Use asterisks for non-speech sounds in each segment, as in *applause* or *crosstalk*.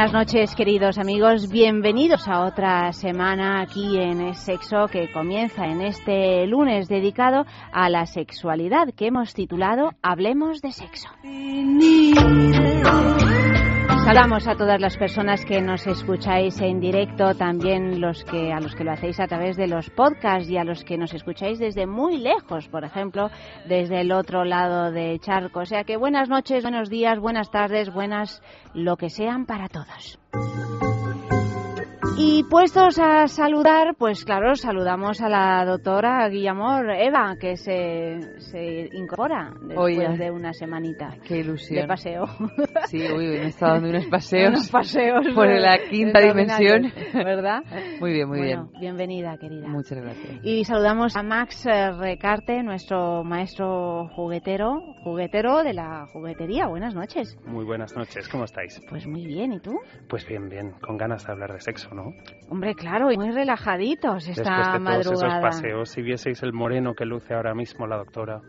Buenas noches, queridos amigos. Bienvenidos a otra semana aquí en Sexo que comienza en este lunes dedicado a la sexualidad que hemos titulado Hablemos de sexo. Saludamos a todas las personas que nos escucháis en directo, también los que a los que lo hacéis a través de los podcasts y a los que nos escucháis desde muy lejos, por ejemplo, desde el otro lado de charco. O sea que buenas noches, buenos días, buenas tardes, buenas lo que sean para todos. Y puestos a saludar, pues claro, saludamos a la doctora Guillamor Eva, que se, se incorpora después de una semanita. Qué ilusión. De paseo. Sí, uy, me he estado dando unos *laughs* paseos. unos paseos. Por la quinta dimensión. ¿Verdad? *laughs* Muy bien, muy bueno, bien. Bienvenida, querida. Muchas gracias. Y saludamos a Max eh, Recarte, nuestro maestro juguetero, juguetero de la juguetería. Buenas noches. Muy buenas noches, ¿cómo estáis? Pues muy bien, ¿y tú? Pues bien, bien, con ganas de hablar de sexo, ¿no? Hombre, claro, y muy relajaditos esta Después de madrugada. todos esos paseos, si vieseis el moreno que luce ahora mismo la doctora.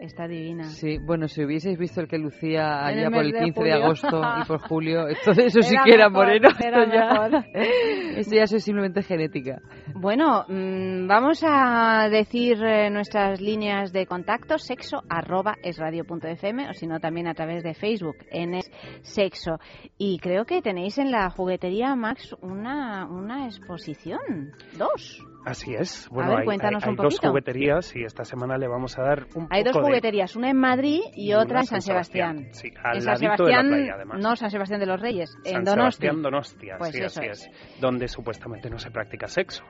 Está divina. Sí, bueno, si hubieseis visto el que lucía En allá el por el de 15 de, julio. agosto y por *laughs* julio, entonces eso sí Era que era mejor, moreno. era esto ya, *laughs* esto ya es simplemente genética. Bueno, mm, vamos a decir eh, nuestras líneas de contacto, sexo arroba esradio.fm o si no también a través de Facebook en es sexo. Y creo que tenéis en la juguetería Max una, una exposición, dos. Así es. A Bueno, ver, hay, cuéntanos hay- hay un dos poquito. jugueterías y esta semana le vamos a dar un Hay dos poco de- jugueterías, una en Madrid y otra una en San Sebastián. Sí, al en San Sebastián, de la playa, además. no San Sebastián de los Reyes, en San Donosti. Sebastián Donostia, Pues sí, así es. es. Donde supuestamente no se practica sexo.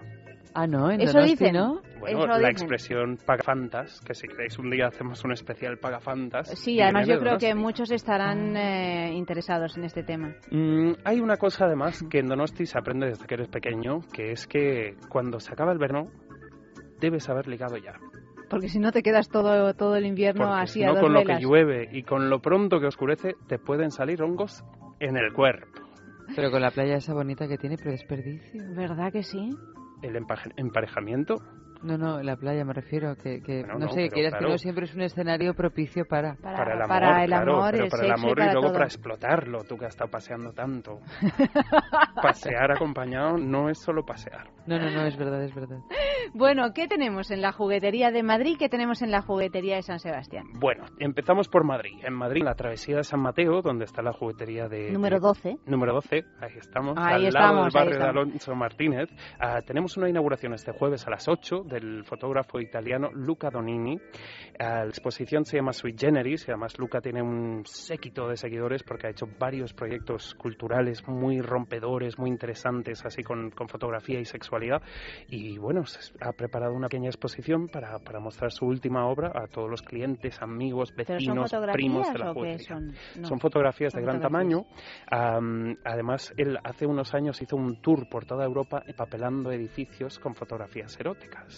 Ah, no, en Eso Donosti, dicen. ¿no? Bueno, Eso la dicen. expresión pagafantas, que si queréis un día hacemos un especial pagafantas. Sí, además de yo creo que muchos estarán eh, interesados en este tema. Mm, hay una cosa además que en Donosti se aprende desde que eres pequeño, que es que cuando se acaba el verano debes haber ligado ya. Porque si no te quedas todo, todo el invierno Porque así si a no dos con lo que llueve y con lo pronto que oscurece te pueden salir hongos en el cuerpo. Pero con la playa esa bonita que tiene, pero desperdicio. ¿Verdad que sí? El emparejamiento No, no, la playa me refiero, que, que Bueno, no, no, sé, quieras que claro. no siempre es un escenario propicio para... Para, para el amor, para el claro, amor, el para el sexo amor y para luego todo. para explotarlo, tú que has estado paseando tanto. *laughs* Pasear acompañado no es solo pasear. No, no, no, es verdad, es verdad. Bueno, ¿qué tenemos en la juguetería de Madrid? ¿Qué tenemos en la juguetería de San Sebastián? Bueno, empezamos por Madrid. En Madrid, la travesía de San Mateo, donde está la juguetería de... Número de- 12. Número 12, ahí estamos, Ahí al lado del barrio de. Alonso Martínez. Ah, tenemos una inauguración este jueves a las 8 del fotógrafo italiano Luca Donini. Ah, la exposición se llama Sui Generis y además Luca tiene un séquito de seguidores porque ha hecho varios proyectos culturales muy rompedores, muy interesantes, así con, con fotografía y sexualidad. Y bueno, ha preparado una pequeña exposición para, para mostrar su última obra a todos los clientes, amigos, ¿Pero son vecinos, primos de la juguetería. son? No. Son fotografías Son de gran fotografías. tamaño. Am, además, él hace unos años hizo un tour por toda Europa empapelando edificios con fotografías eróticas,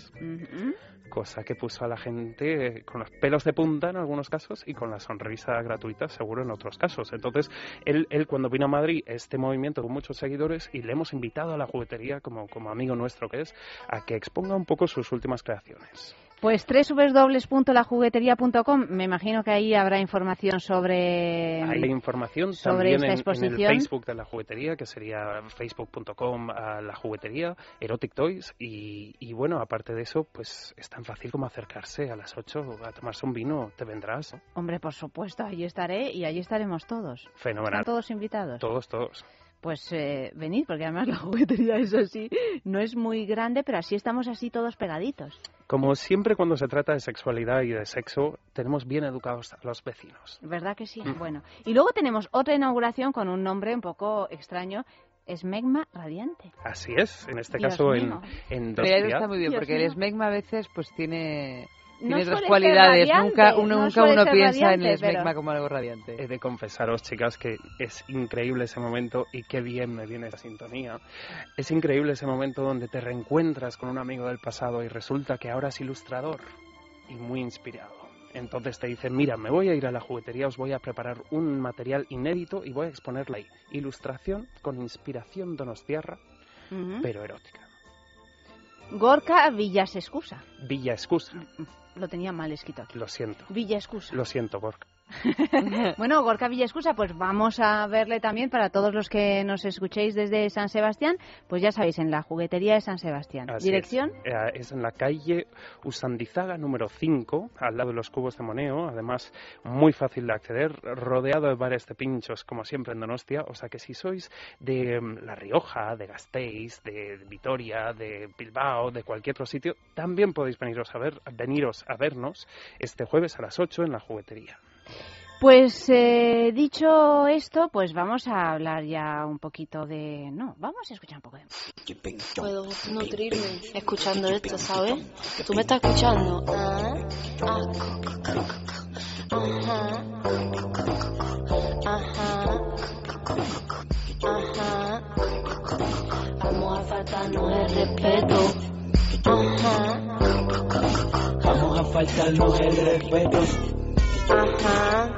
Cosa que puso a la gente eh, con los pelos de punta en algunos casos y con la sonrisa gratuita seguro en otros casos. Entonces, él, él cuando vino a Madrid, este movimiento tuvo muchos seguidores y le hemos invitado a la juguetería, como, como amigo nuestro que es, a que exponga un poco sus últimas creaciones. Pues www.lajugueteria.com, me imagino que ahí habrá información sobre Hay información sobre también esta en- en, exposición. el Facebook de la juguetería, que sería facebook.com a la juguetería, Erotic Toys, y, y bueno, aparte de eso, pues es tan fácil como acercarse a las 8 a tomarse un vino, te vendrás. ¿no? Hombre, por supuesto, allí estaré y allí estaremos todos. Fenomenal. ¿Están todos invitados? Todos, todos. Pues eh, venid, porque además la *laughs* juguetería es así, no es muy grande, pero así estamos así todos pegaditos. Como siempre cuando se trata de sexualidad y de sexo, tenemos bien educados a los vecinos. ¿Verdad que sí? Mm. Bueno, y luego tenemos otra inauguración con un nombre un poco extraño, Esmegma Radiante. Así es, en este Dios caso en, mío. en Pero ya Dostia. está muy bien, Dios porque el esmegma a veces pues tiene, tiene otras cualidades. radiante, nunca uno, no nunca uno piensa en el radiante, pero- como algo radiante. He de confesaros, chicas, que es increíble ese momento y qué bien me viene esa sintonía. Es increíble ese momento donde te reencuentras con un amigo del pasado y resulta que ahora es ilustrador y muy inspirado. Entonces te dice, mira, me voy a ir a la juguetería, os voy a preparar un material inédito y voy a exponerlo ahí. Ilustración con inspiración donostiarra, Ujú. pero erótica. Gorka Villas Excusa. Villa excusa. Lo tenía mal escrito aquí. Lo siento. Villa Excusa. Lo siento, Gorka. *laughs* Bueno, Gorka Villa Excusa, pues vamos a verle también para todos los que nos escuchéis desde San Sebastián, pues ya sabéis, en la juguetería de San Sebastián. Así Dirección, Es. Eh, es en la calle Usandizaga número 5, al lado de los cubos de Moneo. Además, muy fácil de acceder, rodeado de bares de pinchos, como siempre en Donostia. O sea que si sois de mm, La Rioja, de Gasteiz, de Vitoria, de Bilbao, de cualquier otro sitio, también podéis veniros a, ver, veniros a vernos este jueves a las 8 en la juguetería. Pues eh, dicho esto, pues vamos a hablar ya un poquito de... No, vamos a escuchar un poco de... Puedo nutrirme escuchando esto, ¿sabes? ¿Tú me estás escuchando? Ah, ah. Ajá, ajá, ajá. Vamos a faltarnos el respeto. Ajá, Vamos a faltarnos el respeto. Ajá,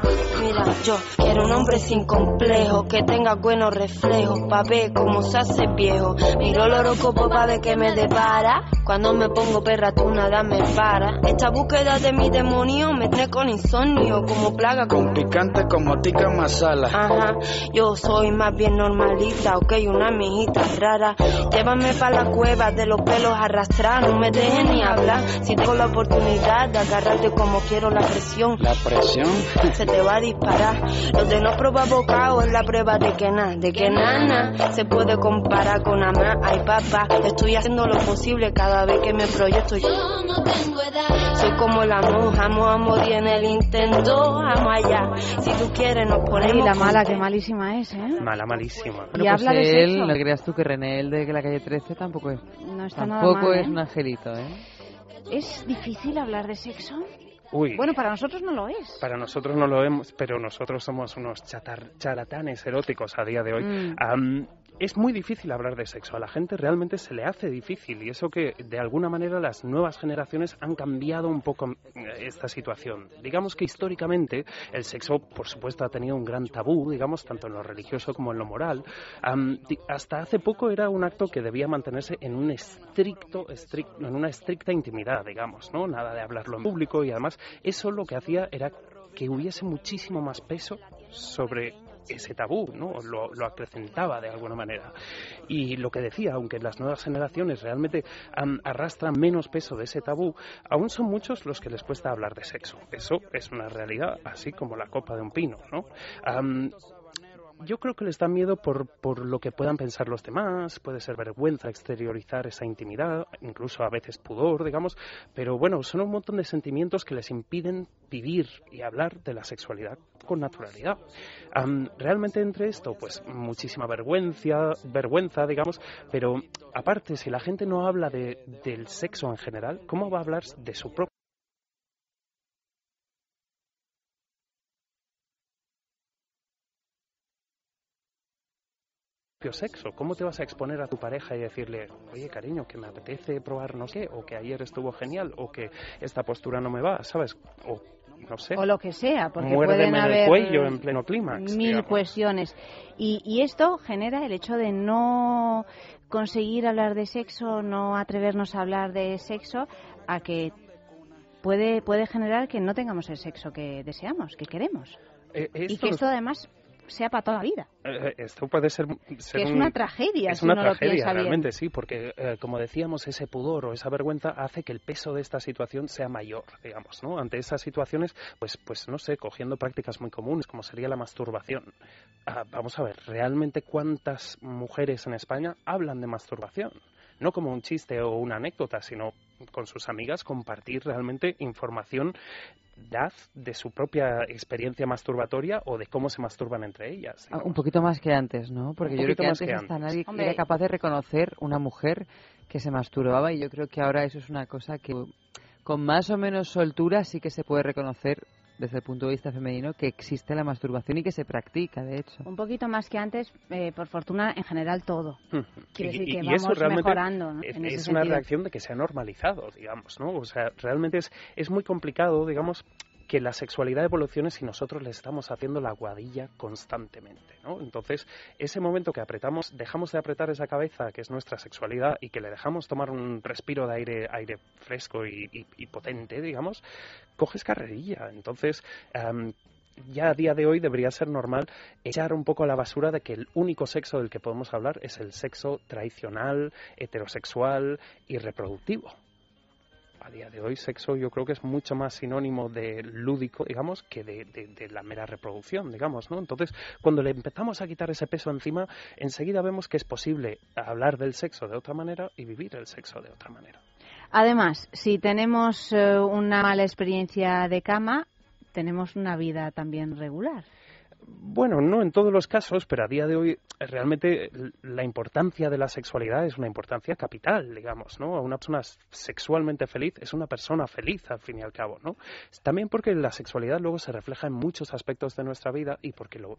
mira, yo quiero un hombre sin complejo, que tenga buenos reflejos, pa' ver cómo se hace viejo. Miro el horóscopo pa' ver qué me depara. Cuando me pongo perra, tú nada me para. Esta búsqueda de mi demonio me trae con insomnio, como plaga con Picante como tica masala. Ajá, yo soy más bien normalita, ok, una mijita rara. Llévame pa' la cueva de los pelos arrastrar, no me dejes ni hablar. Si tengo la oportunidad de agarrarte como quiero la presión, La presión. *laughs* se te va a disparar. Lo de no probar bocado es la prueba de que nada, de que nada se puede comparar con amar. Ay, papá, estoy haciendo lo posible cada vez que me proyecto. Yo no tengo edad. Soy como la monja, amo a morir en el intento, amo allá. Si tú quieres, nos ponemos. la mala, qué malísima es, ¿eh? Mala, malísima. Y pues habla de él, sexo. no creas tú que René, el de la calle 13, tampoco es, No está nada tampoco mal, es ¿eh? un angelito, ¿eh? ¿Es difícil hablar de sexo? Uy. Bueno, para nosotros no lo es. Para nosotros no lo vemos, pero nosotros somos unos chatar- charlatanes eróticos a día de hoy. Mm. Es muy difícil hablar de sexo. A la gente realmente se le hace difícil y eso que de alguna manera las nuevas generaciones han cambiado un poco eh, esta situación. Digamos que históricamente el sexo, por supuesto, ha tenido un gran tabú, digamos, tanto en lo religioso como en lo moral. Di- hasta hace poco era un acto que debía mantenerse en un estricto, estric- en una estricta intimidad, digamos, ¿no? Nada de hablarlo en público y además eso lo que hacía era que hubiese muchísimo más peso sobre ese tabú, ¿no? Lo, lo acrecentaba de alguna manera. Y lo que decía, aunque las nuevas generaciones realmente am, arrastran menos peso de ese tabú, aún son muchos los que les cuesta hablar de sexo. Eso es una realidad, así como la copa de un pino, ¿no? Am, yo creo que les da miedo por, por lo que puedan pensar los demás, puede ser vergüenza exteriorizar esa intimidad, incluso a veces pudor, digamos, pero bueno, son un montón de sentimientos que les impiden vivir y hablar de la sexualidad con naturalidad. Am, realmente entre esto, pues muchísima vergüenza, vergüenza, digamos, pero aparte, si la gente no habla de, del sexo en general, ¿cómo va a hablar de su propio sexo. ¿Cómo te vas a exponer a tu pareja y decirle, oye cariño, que me apetece probar no sé, o que ayer estuvo genial, o que esta postura no me va, ¿sabes? O no sé. O lo que sea, porque Muérdeme pueden el cuello en pleno clímax, mil digamos. cuestiones. Y, y esto genera el hecho de no conseguir hablar de sexo, no atrevernos a hablar de sexo, a que puede, puede generar que no tengamos el sexo que deseamos, que queremos. Eh, Y que esto además sea para toda la vida. Eh, esto puede ser, ser es un- una tragedia es si una uno lo tragedia bien. realmente sí porque eh, como decíamos ese pudor o esa vergüenza hace que el peso de esta situación sea mayor digamos no ante esas situaciones pues pues no sé cogiendo prácticas muy comunes como sería la masturbación Ah, vamos a ver realmente cuántas mujeres en España hablan de masturbación no como un chiste o una anécdota sino con sus amigas compartir realmente información dad de su propia experiencia masturbatoria o de cómo se masturban entre ellas Ah, Un poquito más que antes, ¿no? Porque yo creo que más antes que hasta antes. nadie Hombre. era capaz de reconocer una mujer que se masturbaba y yo creo que ahora eso es una cosa que con más o menos soltura sí que se puede reconocer desde el punto de vista femenino que existe la masturbación y que se practica, de hecho. Un poquito más que antes, eh, por fortuna, en general todo. *laughs* Quiere decir que eso vamos realmente mejorando, ¿no? Es, en ese es una sentido. reacción de que se ha normalizado, digamos, ¿no? O sea, realmente es, es muy complicado, digamos, que la sexualidad evolucione si nosotros le estamos haciendo la guadilla constantemente, ¿no? Entonces, ese momento que apretamos, dejamos de apretar esa cabeza que es nuestra sexualidad y que le dejamos tomar un respiro de aire, aire fresco y, potente, digamos, coges carrerilla. Entonces, em, ya a día de hoy debería ser normal echar un poco a la basura de que el único sexo del que podemos hablar es el sexo tradicional, heterosexual y reproductivo. A día de hoy, sexo yo creo que es mucho más sinónimo de lúdico, digamos, que de, la mera reproducción, digamos, ¿no? Entonces, cuando le empezamos a quitar ese peso encima, enseguida vemos que es posible hablar del sexo de otra manera y vivir el sexo de otra manera. Además, si tenemos eh, una mala experiencia de cama, tenemos una vida también regular. Bueno, no en todos los casos, pero a día de hoy eh, realmente la importancia de la sexualidad es una importancia capital, digamos, ¿no? Una persona sexualmente feliz es una persona feliz, al fin y al cabo, ¿no? También porque la sexualidad luego se refleja en muchos aspectos de nuestra vida y porque, lo,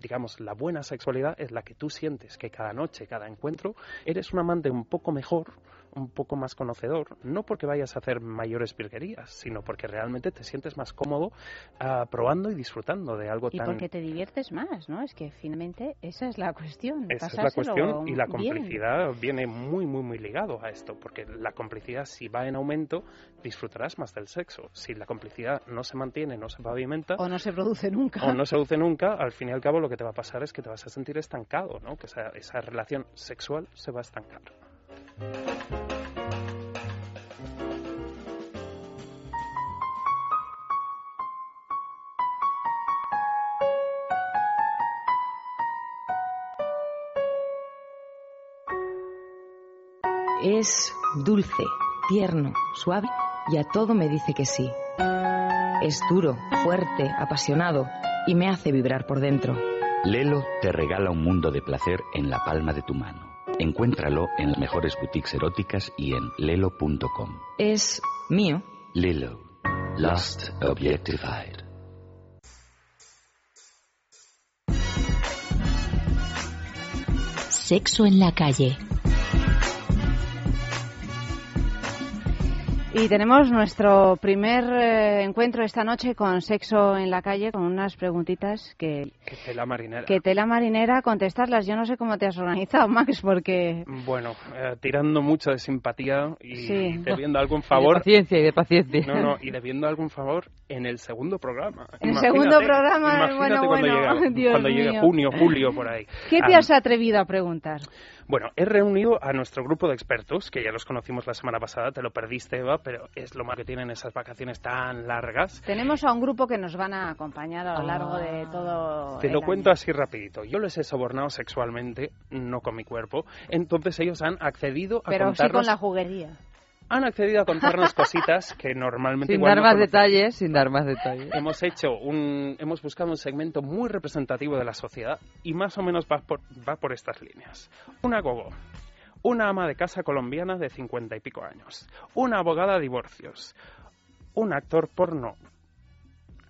digamos, la buena sexualidad es la que tú sientes que cada noche, cada encuentro, eres un amante un poco mejor, un poco más conocedor, no porque vayas a hacer mayores virguerías, sino porque realmente te sientes más cómodo ah, probando y disfrutando de algo Y tan porque te diviertes más, ¿no? Es que finalmente esa es la cuestión. esa es la cuestión y la bien. complicidad viene muy, muy, muy ligado a esto, porque la complicidad si va en aumento, disfrutarás más del sexo. Si la complicidad no se mantiene, no se pavimenta O no se produce nunca. o no se produce nunca, al fin y al cabo lo que te va a pasar es que te vas a sentir estancado, ¿no? Que esa, esa relación sexual se va a estancar. Es dulce, tierno, suave y a todo me dice que sí. Es duro, fuerte, apasionado y me hace vibrar por dentro. Lelo te regala un mundo de placer en la palma de tu mano. Encuéntralo en las mejores boutiques eróticas y en lelo.com. Es mío. Lelo. Lust Objectified. Sexo en la calle. Y tenemos nuestro primer eh, encuentro esta noche con sexo en la calle, con unas preguntitas que, Que tela marinera. que tela marinera contestarlas. Yo no sé cómo te has organizado, *laughs* Max, porque Bueno, eh, tirando mucho de simpatía y Sí. debiendo algún Y de favor. paciencia y de paciencia. No, no, y debiendo algún favor en el segundo programa. En el Imagínate, segundo programa, bueno, cuando bueno, llegue, *laughs* Dios cuando llegue mío. junio, julio, por ahí. ¿qué te Ah, has atrevido a preguntar? Bueno, he reunido a nuestro grupo de expertos, que ya los conocimos la semana pasada, te lo perdiste, Eva, pero es lo más que tienen esas vacaciones tan largas. Tenemos a un grupo que nos van a acompañar a lo largo de todo. Te el lo año. cuento así rapidito. Yo les he sobornado sexualmente, no con mi cuerpo. Entonces ellos han accedido a Pero sí contarnos... con la juguería. Han accedido a contarnos cositas que normalmente Sin igual dar no más detalles, sin dar más detalles. Hemos hecho un, hemos buscado un segmento muy representativo de la sociedad y más o menos va por, va por estas líneas. Una gogo, una ama de casa colombiana de cincuenta y pico años, una abogada de divorcios, un actor porno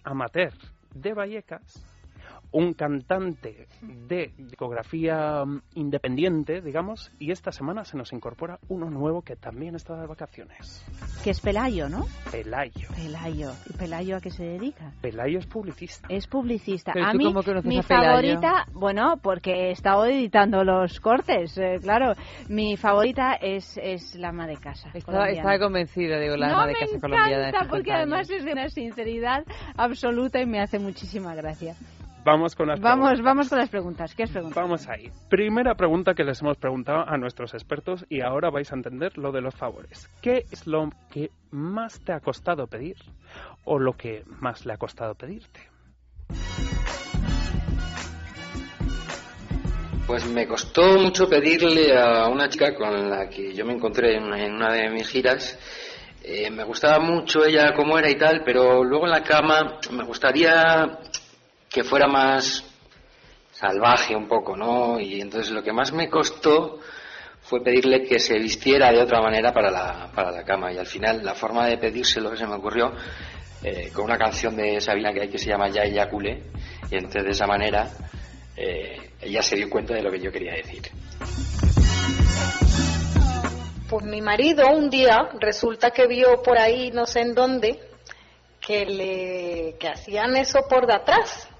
amateur de Vallecas, un cantante de discografía mm, independiente, digamos, y esta semana se nos incorpora uno nuevo que también está de vacaciones. Que es Pelayo, ¿no? Pelayo. Pelayo. ¿Y Pelayo a qué se dedica? Pelayo es publicista. Es publicista. Pero a mí, mi a favorita, bueno, porque he estado editando los cortes, eh, claro. Mi favorita es, es la ama de casa. Estaba, convencida, digo, la no ama de me casa encanta, colombiana. de 50 porque años. además es de una sinceridad absoluta y me hace muchísima gracia. Vamos con las Vamos, preguntas. vamos con las preguntas. ¿Qué es pregunta? Vamos ahí. Primera pregunta que les hemos preguntado a nuestros expertos y ahora vais a entender lo de los favores. ¿Qué es lo que más te ha costado pedir o lo que más le ha costado pedirte? Pues me costó mucho pedirle a una chica con la que yo me encontré en una, en una de mis giras. Eh, me gustaba mucho ella como era y tal, pero luego en la cama me gustaría que fuera más salvaje un poco, ¿no? Y entonces lo que más me costó fue pedirle que se vistiera de otra manera para la, para la cama. Y al final la forma de pedírselo que se me ocurrió eh, con una canción de Sabina que hay que se llama Ya Eyacule. Y entonces de esa manera eh, ella se dio cuenta de lo que yo quería decir. Pues mi marido un día resulta que vio por ahí, no sé en dónde, que le que hacían eso por de atrás.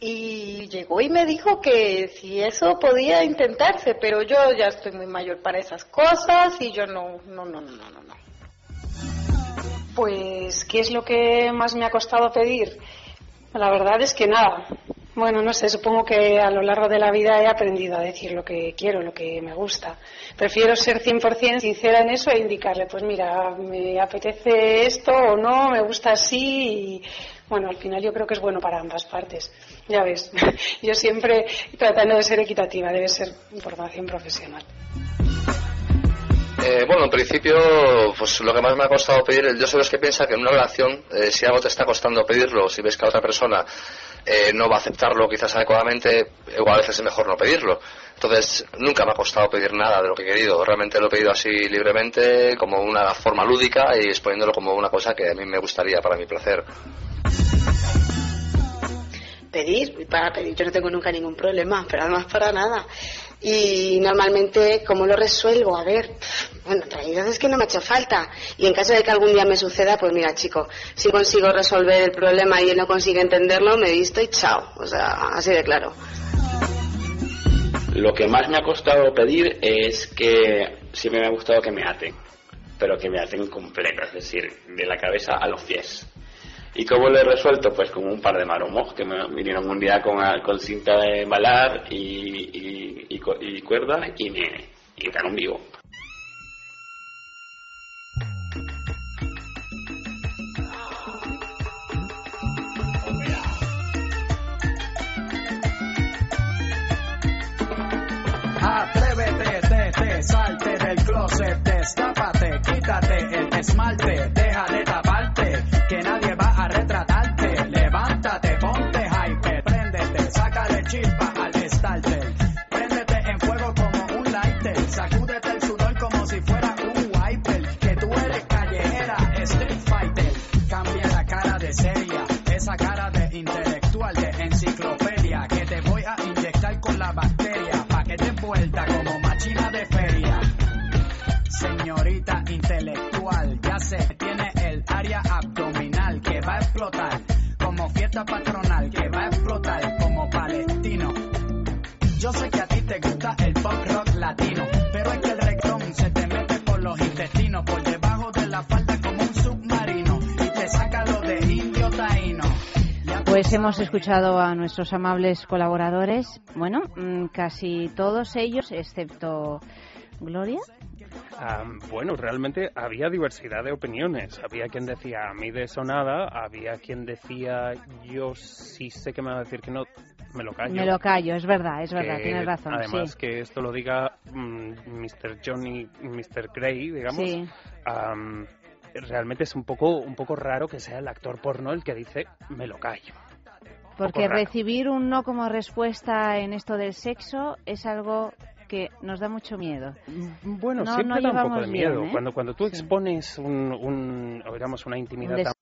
Y llegó y me dijo que si eso podía intentarse, pero yo ya estoy muy mayor para esas cosas y yo no, no, no, no, no, no. Pues, ¿qué es lo que más me ha costado pedir? La verdad es que nada. Bueno, no sé, supongo que a lo largo de la vida he aprendido a decir lo que quiero, lo que me gusta. Prefiero ser 100% sincera en eso e indicarle, pues mira, me apetece esto o no, me gusta así y bueno, al final yo creo que es bueno para ambas partes. Ya ves, *laughs* yo siempre tratando de ser equitativa, debe ser formación profesional. Eh, bueno, en principio, pues lo que más me ha costado pedir, yo soy los que piensa que en una relación, eh, si algo te está costando pedirlo, si ves que la otra persona eh, no va a aceptarlo quizás adecuadamente, igual a veces es mejor no pedirlo. Entonces, nunca me ha costado pedir nada de lo que he querido. Realmente lo he pedido así libremente, como una forma lúdica y exponiéndolo como una cosa que a mí me gustaría para mi placer. Pedir, para pedir yo no tengo nunca ningún problema, pero además para nada. Y normalmente, ¿cómo lo resuelvo? A ver, bueno, hay veces que no me ha hecho falta. Y en caso de que algún día me suceda, pues mira, chico, si consigo resolver el problema y él no consigue entenderlo, me visto y chao. O sea, así de claro. Lo que más me ha costado pedir es que siempre me ha gustado que me aten, pero que me aten completo, es decir, de la cabeza a los pies. ¿Y cómo lo he resuelto? Pues con un par de maromos que me vinieron un día con, con cinta de embalar y, y, y, y cuerda y me y entraron vivo. Atrévete, te, te, salte del closet, destápate, quítate el esmalte, explotar como fiesta patronal, que va a explotar como palestino. Yo sé que a ti te gusta el pop rock latino, pero es que el reggaetón se te mete por los intestinos, por debajo de la falda como un submarino y te saca lo de indio taíno. Pues hemos escuchado a nuestros amables colaboradores, bueno, mm, casi todos ellos, excepto Gloria. Ah, bueno, realmente había diversidad de opiniones. Había quien decía a mí de eso nada, había quien decía yo sí sé que me va a decir que no, me lo callo. Me lo callo, es verdad, es verdad, Que, tienes razón. Además sí. que esto lo diga mm, Mr. Johnny, Mr. Grey, digamos. Sí. am, realmente es un poco, un poco raro que sea el actor porno el que dice me lo callo. Porque recibir un no como respuesta en esto del sexo es algo que nos da mucho miedo. Bueno, no, siempre no da un poco de miedo. Bien, ¿eh? cuando, cuando tú sí. expones un, un, digamos, una intimidad un tan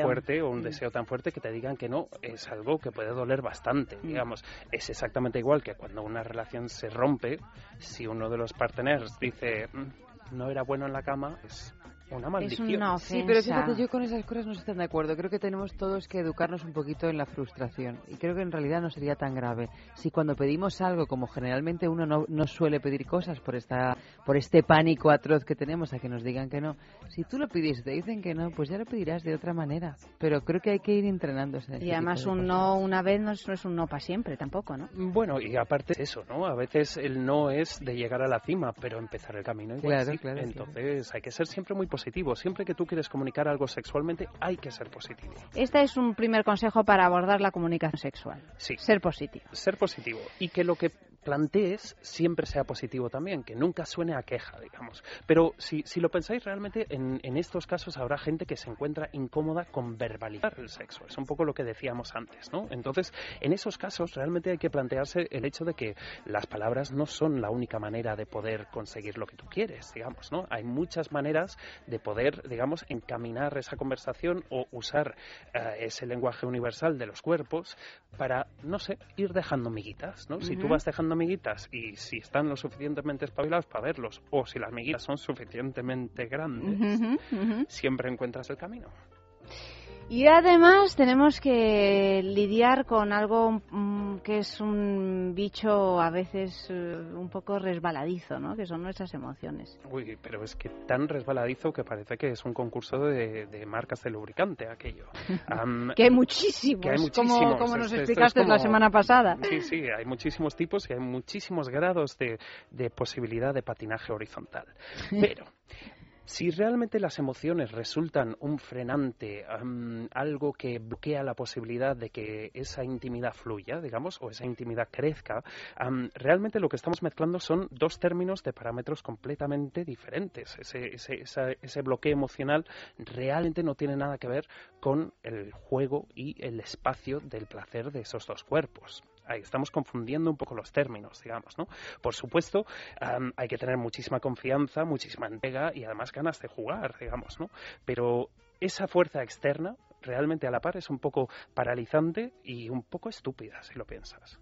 fuerte o un mm. deseo tan fuerte que te digan que no es algo que puede doler bastante mm. digamos es exactamente igual que cuando una relación se rompe si uno de los partners dice mm, no era bueno en la cama es una maldición. Sí, pero fíjate, yo con esas cosas no estoy tan de acuerdo. Creo que tenemos todos que educarnos un poquito en la frustración. Y creo que en realidad no sería tan grave. Si cuando pedimos algo, como generalmente uno no, no suele pedir cosas por, esta, por este pánico atroz que tenemos a que nos digan que no, si tú lo pides y te dicen que no, pues ya lo pedirás de otra manera. Pero creo que hay que ir entrenándose. en Y además un cosas. no una vez no es, no es un no para siempre tampoco, ¿no? Bueno, y aparte de eso, ¿no? A veces el no es de llegar a la cima, pero empezar el camino igual Claro, sí. claro, Entonces hay que ser siempre muy positivo. Siempre que tú quieres comunicar algo sexualmente, hay que ser positivo. Este es un primer consejo para abordar la comunicación sexual. Sí. Ser positivo. Ser positivo. Y que lo que plantees siempre sea positivo también, que nunca suene a queja, digamos. Pero si, si lo pensáis realmente, en, en estos casos habrá gente que se encuentra incómoda con verbalizar el sexo. Es un poco lo que decíamos antes, ¿no? Entonces, en esos casos realmente hay que plantearse el hecho de que las palabras no son la única manera de poder conseguir lo que tú quieres, digamos, ¿no? Hay muchas maneras de poder, digamos, encaminar esa conversación o usar eh, ese lenguaje universal de los cuerpos para, no sé, ir dejando miguitas, ¿no? Si tú vas dejando miguitas y si están lo suficientemente espabilados para verlos o si las miguitas son suficientemente grandes, siempre encuentras el camino. Y además tenemos que lidiar con algo mm, que es un bicho a veces eh, un poco resbaladizo, ¿no? Que son nuestras emociones. Uy, pero es que tan resbaladizo que parece que es un concurso de, de marcas de lubricante aquello. *laughs* Am, Que hay muchísimos, que hay como, muchísimos. como nos Esto- esto es explicaste la como- semana pasada. Sí, sí, hay muchísimos tipos y hay muchísimos grados de, de posibilidad de patinaje horizontal. *laughs* Pero si realmente las emociones resultan un frenante, algo que bloquea la posibilidad de que esa intimidad fluya, digamos, o esa intimidad crezca, realmente lo que estamos mezclando son dos términos de parámetros completamente diferentes. Ese, ese bloqueo emocional realmente no tiene nada que ver con el juego y el espacio del placer de esos dos cuerpos. Estamos confundiendo un poco los términos, digamos, ¿no? Por supuesto, hay que tener muchísima confianza, muchísima entrega y además ganas de jugar, digamos, ¿no? Pero esa fuerza externa, realmente a la par, es un poco paralizante y un poco estúpida, si lo piensas.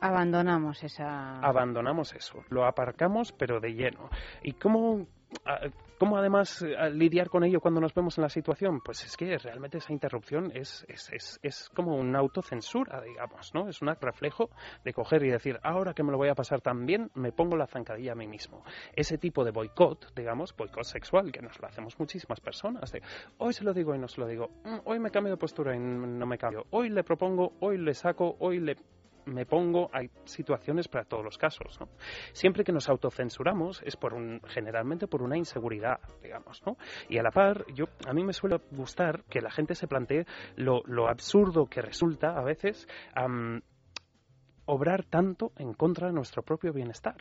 Abandonamos esa... Abandonamos eso, lo aparcamos, pero de lleno. ¿Y cómo, ah, cómo además eh, lidiar con ello cuando nos vemos en la situación? Pues es que realmente esa interrupción es, es, es, es como una autocensura, digamos, ¿no? Es un reflejo de coger y decir, ahora que me lo voy a pasar tan bien, me pongo la zancadilla a mí mismo. Ese tipo de boicot, digamos, boicot sexual, que nos lo hacemos muchísimas personas, de hoy se lo digo y no se lo digo, "Mm, hoy me cambio de postura y no me cambio, hoy le propongo, hoy le saco, hoy le me pongo, hay situaciones para todos los casos, ¿no? Siempre que nos autocensuramos es por un, generalmente por una inseguridad, digamos, ¿no? Y a la par, yo, a mí me suele gustar que la gente se plantee lo, lo absurdo que resulta a veces am, obrar tanto en contra de nuestro propio bienestar.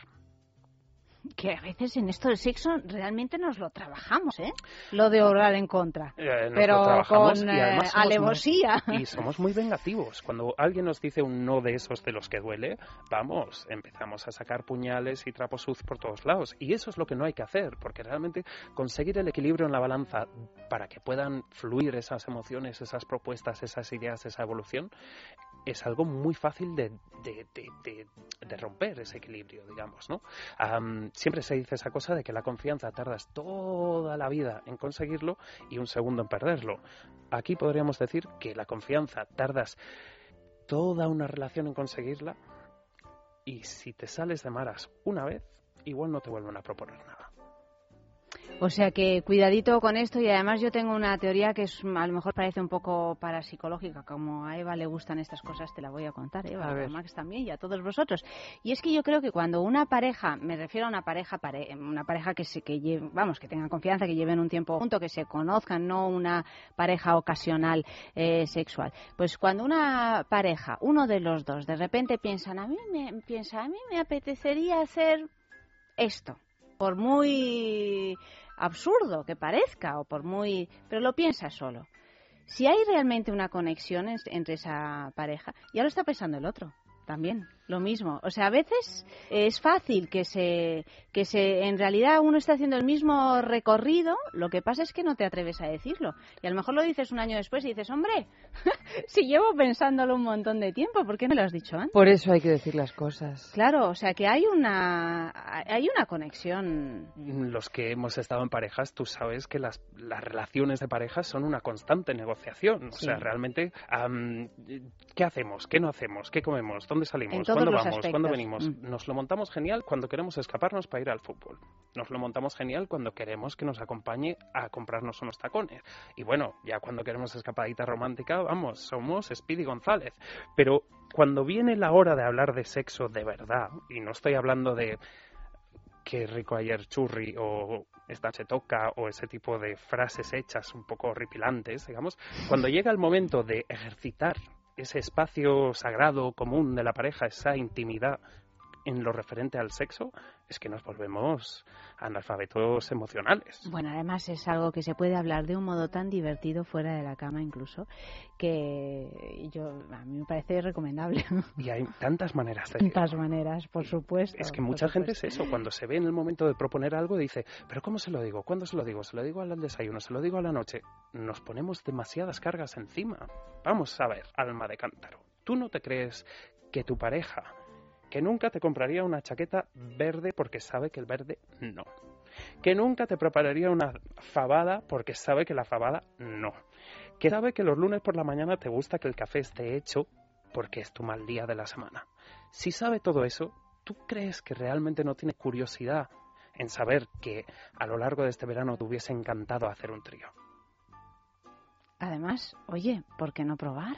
Que a veces en esto del sexo realmente nos lo trabajamos, ¿eh? Lo de orar en contra. Eh, Pero con y además eh, somos muy- alevosía. y somos muy vengativos. Cuando alguien nos dice un no de esos de los que duele, vamos, empezamos a sacar puñales y trapos sucios por todos lados. Y eso es lo que no hay que hacer, porque realmente conseguir el equilibrio en la balanza para que puedan fluir esas emociones, esas propuestas, esas ideas, esa evolución, es algo muy fácil de, de- romper ese equilibrio, digamos, ¿no? Siempre se dice esa cosa de que la confianza tardas toda la vida en conseguirlo y un segundo en perderlo. Aquí podríamos decir que la confianza tardas toda una relación en conseguirla y si te sales de maras una vez, igual no te vuelven a proponer nada. O sea que cuidadito con esto y además yo tengo una teoría que es, a lo mejor parece un poco parapsicológica, como a Eva le gustan estas cosas, te la voy a contar, Eva, A a. Max también y a todos vosotros. Y es que yo creo que cuando una pareja, me refiero a una pareja, pare- una pareja que se, que lleve- vamos, que tengan confianza, que lleven un tiempo junto, que se conozcan, no una pareja ocasional eh, sexual. Pues cuando una pareja, uno de los dos, de repente piensan, a mí me piensa, a mí me apetecería hacer esto, por muy absurdo que parezca o por muy pero lo piensa solo. Si hay realmente una conexión en- entre esa pareja ya lo está pensando el otro también lo mismo. O sea, a veces es fácil que se, que se, en realidad uno está haciendo el mismo recorrido, lo que pasa es que no te atreves a decirlo. Y a lo mejor lo dices un año después y dices, hombre, *laughs* si llevo pensándolo un montón de tiempo, ¿por qué no lo has dicho antes? Por eso hay que decir las cosas. Claro, o sea que hay una, hay una conexión. Los que hemos estado en parejas, tú sabes que las, las relaciones de parejas son una constante negociación. O sea, realmente, am, ¿qué hacemos? ¿Qué no hacemos? ¿Qué comemos? ¿Dónde salimos? Todos ¿Cuándo los vamos? ¿Cuándo aspectos. venimos? Mm. Nos lo montamos genial cuando queremos escaparnos para ir al fútbol. Nos lo montamos genial cuando queremos que nos acompañe a comprarnos unos tacones. Y bueno, ya cuando queremos escapadita romántica, vamos, somos Speedy González. Pero cuando viene la hora de hablar de sexo de verdad, y no estoy hablando de qué rico ayer churri o esta se toca o ese tipo de frases hechas un poco horripilantes, digamos, cuando llega el momento de ejercitar ese espacio sagrado común de la pareja, esa intimidad en lo referente al sexo, es que nos volvemos analfabetos emocionales. Bueno, además es algo que se puede hablar de un modo tan divertido fuera de la cama incluso, que yo a mí me parece recomendable. Y hay tantas maneras de Tantas maneras, por supuesto. Es que mucha gente es eso, cuando se ve en el momento de proponer algo, dice, pero ¿cómo se lo digo? ¿Cuándo se lo digo? ¿Se lo digo al desayuno? ¿Se lo digo a la noche? Nos ponemos demasiadas cargas encima. Vamos a ver, alma de cántaro, ¿tú no te crees que tu pareja, que nunca te compraría una chaqueta verde porque sabe que el verde no? Que nunca te prepararía una fabada porque sabe que la fabada no? Que sabe que los lunes por la mañana te gusta que el café esté hecho porque es tu mal día de la semana. Si sabe todo eso, ¿tú crees que realmente no tiene curiosidad en saber que a lo largo de este verano te hubiese encantado hacer un trío? Además, oye, ¿por qué no probar?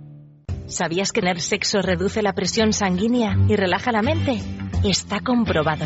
¿Sabías que tener sexo reduce la presión sanguínea y relaja la mente? Está comprobado.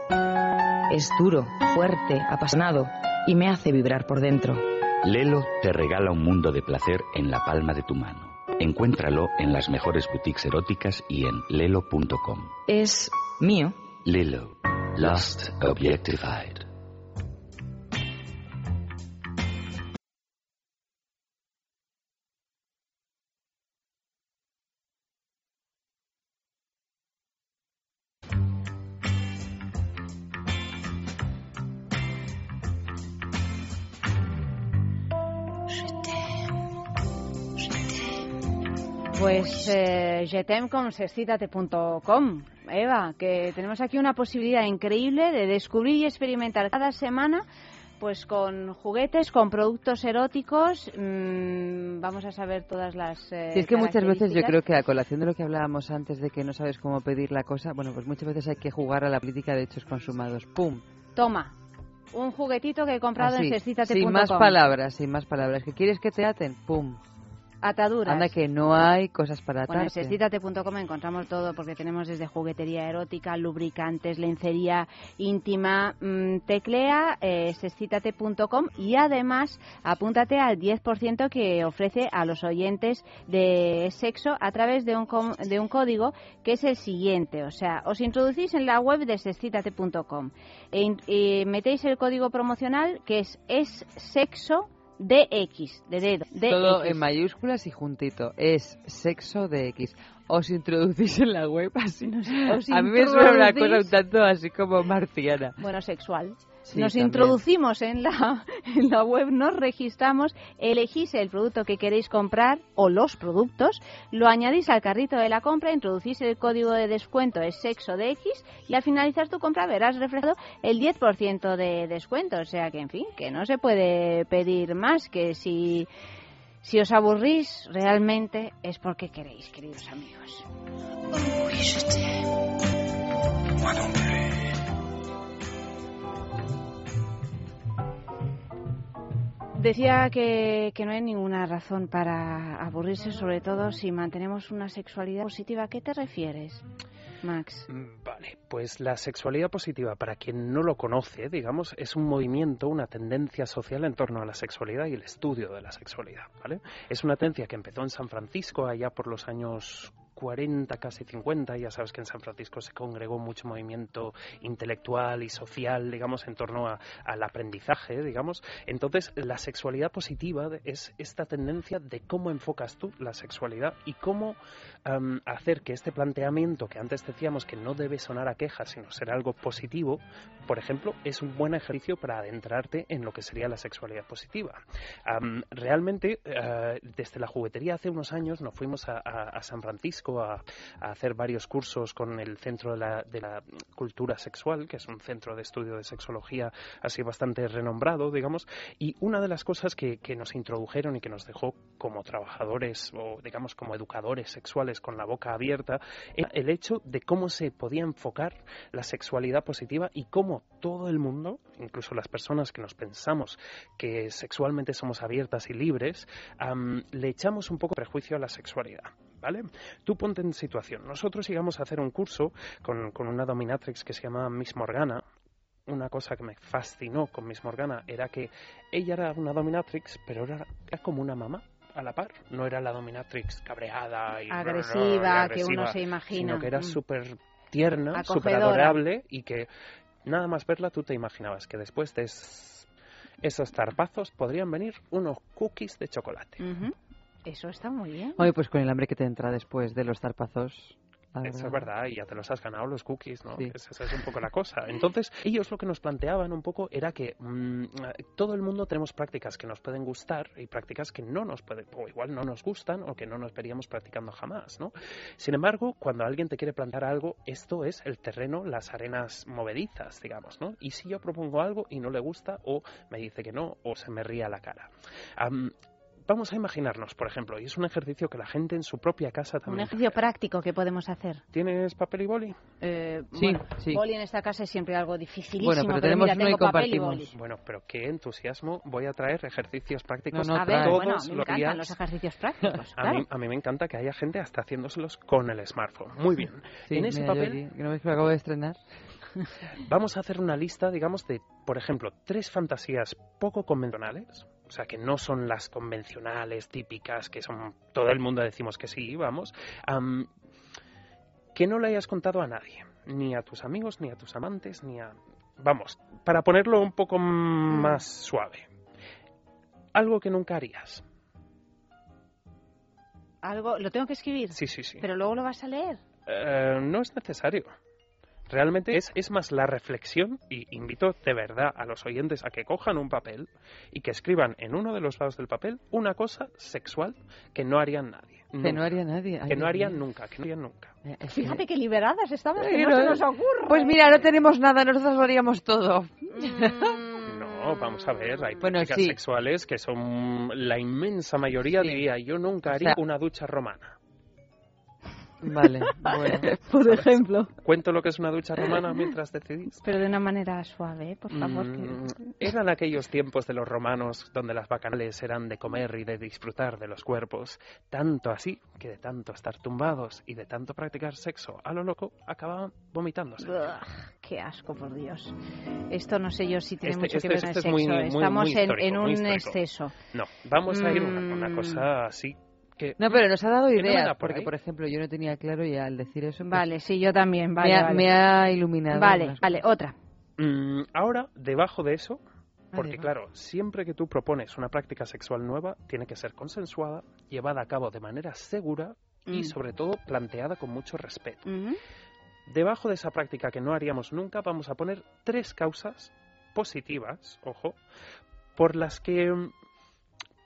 Es duro, fuerte, apasionado y me hace vibrar por dentro. Lelo te regala un mundo de placer en la palma de tu mano. Encuéntralo en las mejores boutiques eróticas y en lelo.com. Es mío. Lelo, Lost Objectified. Pues eh, Eva, que tenemos aquí una posibilidad increíble de descubrir y experimentar cada semana pues con juguetes, con productos eróticos, mmm, vamos a saber todas las. Eh, sí, es que muchas veces yo creo que a colación de lo que hablábamos antes de que no sabes cómo pedir la cosa, bueno, pues muchas veces hay que jugar a la política de hechos consumados. ¡Pum! Toma, un juguetito que he comprado Así, en sexcitate.com. sin más palabras, sin más palabras. ¿Que quieres que te aten? ¡Pum! Ataduras. Anda que no hay cosas para Bueno, en encontramos todo porque tenemos desde juguetería erótica, lubricantes, lencería íntima. mm, teclea eh, y además apúntate al 10% que ofrece a los oyentes de sexo a través de un, com- de un código que es el siguiente. O sea, os introducís en la web de sexcitate.com e, y metéis el código promocional que es, es sexo DX, de dedo. Todo DX. en mayúsculas y juntito. Es sexo de X. Os introducís en la web así. os a mí me suena una cosa un tanto así como marciana. bueno, sexual. Sí, nos también. introducimos en la, *laughs* en la web, nos registramos, elegís el producto que queréis comprar o los productos, lo añadís al carrito de la compra, introducís el código de descuento, es sexo de X, y al finalizar tu compra verás reflejado el 10% de descuento. O sea que, en fin, que no se puede pedir más, que si, si os aburrís realmente es porque queréis, queridos amigos. Decía que, que no hay ninguna razón para aburrirse, sobre todo si mantenemos una sexualidad positiva. ¿A qué te refieres, Max? Mm, Vale, pues la sexualidad positiva, para quien no lo conoce, digamos, es un movimiento, una tendencia social en torno a la sexualidad y el estudio de la sexualidad, ¿vale? Es una tendencia que empezó en San Francisco allá por los años 40, casi 50, ya sabes que en San Francisco se congregó mucho movimiento intelectual y social, digamos, en torno a- al aprendizaje, digamos. Entonces, la sexualidad positiva es esta tendencia de cómo enfocas tú la sexualidad y cómo am, hacer que este planteamiento que antes decíamos que no debe sonar a queja, sino ser algo positivo, por ejemplo, es un buen ejercicio para adentrarte en lo que sería la sexualidad positiva. Am, realmente, eh, desde la juguetería hace unos años nos fuimos a San Francisco a, hacer varios cursos con el Centro de la, de la Cultura Sexual, que es un centro de estudio de sexología así bastante renombrado, digamos, y una de las cosas que, nos introdujeron y que nos dejó como trabajadores o digamos como educadores sexuales con la boca abierta era el hecho de cómo se podía enfocar la sexualidad positiva y cómo todo el mundo, incluso las personas que nos pensamos que sexualmente somos abiertas y libres, le echamos un poco prejuicio a la sexualidad. ¿Vale? Tú ponte en situación. Nosotros íbamos a hacer un curso con, con una dominatrix que se llama Miss Morgana, una cosa que me fascinó con Miss Morgana era que ella era una dominatrix, pero era, era como una mamá a la par. No era la dominatrix cabreada y Agresiva, que uno se imagina. Sino que era Mm. súper tierna, súper adorable y que nada más verla tú te imaginabas que después de es- esos zarpazos podrían venir unos cookies de chocolate. Ujú. Eso está muy bien. Oye, pues con el hambre que te entra después de los zarpazos. Eso es verdad. y ya te los has ganado los cookies, ¿no? Sí. Es- Esa es un poco la cosa. Entonces, ellos lo que nos planteaban un poco era que mm, todo el mundo tenemos prácticas que nos pueden gustar y prácticas que no nos pueden, o igual no nos gustan o que no nos veríamos practicando jamás, ¿no? Sin embargo, cuando alguien te quiere plantear algo, esto es el terreno, las arenas movedizas, digamos, ¿no? Y si yo propongo algo y no le gusta, o me dice que no, o se me ríe a la cara. Am, Vamos a imaginarnos, por ejemplo, y es un ejercicio que la gente en su propia casa Un también ejercicio práctico que podemos hacer. ¿Tienes papel y boli? Eh, Sí, bueno, sí. Boli en esta casa es siempre algo dificilísimo. Bueno, pero tenemos mira, uno y tengo papel y compartimos. boli. Bueno, pero qué entusiasmo. Voy a traer ejercicios prácticos No, no, a ver, todos bueno, a mí me los encantan días. los ejercicios prácticos. *laughs* A, mí, a mí me encanta que haya gente hasta haciéndoselos con el smartphone. Muy bien. Sí, en ese mira, papel que no ves que lo acabo de estrenar. *laughs* vamos a hacer una lista, digamos, de, por ejemplo, tres fantasías poco convencionales. O sea, que no son las convencionales, típicas, que son todo el mundo decimos que sí, vamos. am, que no le hayas contado a nadie. Ni a tus amigos, ni a tus amantes, ni a... Vamos, para ponerlo un poco más suave. Algo que nunca harías. Algo, lo tengo que escribir. Sí, sí, sí. Pero luego lo vas a leer. Eh, no es necesario. Realmente es, es más la reflexión y invito de verdad a los oyentes a que cojan un papel y que escriban en uno de los lados del papel una cosa sexual que no harían nadie. Que no haría nadie. Ay, Que no harían nunca, que no harían nunca. Eh, Fíjate que liberadas estamos, que no no, se nos ocurre. Pues mira, no tenemos nada, nosotros lo haríamos todo. No, vamos a ver, hay Bueno, prácticas sí. sexuales que son la inmensa mayoría, Sí. diría, yo nunca O haría sea- una ducha romana. Vale, *laughs* bueno. Por ejemplo. ¿Cuento lo que es una ducha romana mientras decidís? Pero de una manera suave, por favor. que- Mm, Eran aquellos tiempos de los romanos donde las bacanales eran de comer y de disfrutar de los cuerpos, tanto así que de tanto estar tumbados y de tanto practicar sexo a lo loco acababan vomitándose. Qué asco, por Dios. Esto no sé yo si tiene Este- mucho este que ver con el este sexo. es muy- muy- Estamos muy en- en, un exceso. No, vamos a ir a una, una Mm. cosa así que... No, pero nos ha dado no ideas, por porque ahí. por ejemplo yo no tenía claro y al decir eso... pues, Vale, sí, yo también. Vale, me, ha, vale. me ha iluminado. Vale, vale, otra. Mm, ahora, debajo de eso, Ah, porque claro, siempre que tú propones una práctica sexual nueva, tiene que ser consensuada, llevada a cabo de manera segura y Mm. sobre todo planteada con mucho respeto. Debajo de esa práctica que no haríamos nunca, vamos a poner tres causas positivas, ojo, por las que mm,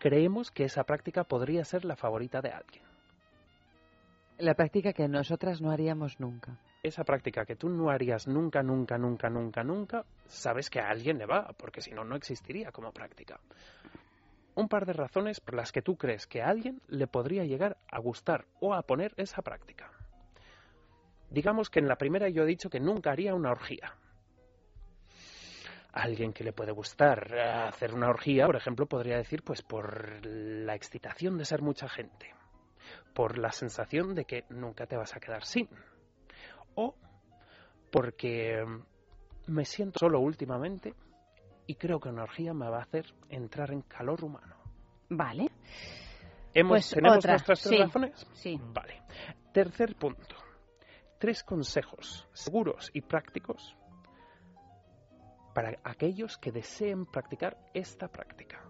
creemos que esa práctica podría ser la favorita de alguien. La práctica que nosotras no haríamos nunca. Esa práctica que tú no harías nunca, nunca, nunca, nunca, nunca, sabes que a alguien le va, porque si no, no existiría como práctica. Un par de razones por las que tú crees que a alguien le podría llegar a gustar o a poner esa práctica. Digamos que en la primera yo he dicho que nunca haría una orgía. A alguien que le puede gustar eh, hacer una orgía, por ejemplo, podría decir, pues por la excitación de ser mucha gente, por la sensación de que nunca te vas a quedar sin, o porque me siento solo últimamente y creo que una orgía me va a hacer entrar en calor humano. Vale. ¿Hemos, Pues ¿Tenemos otra, nuestras tres sí, razones? sí. Vale. Tercer punto. Tres consejos seguros y prácticos para aquellos que deseen practicar esta práctica.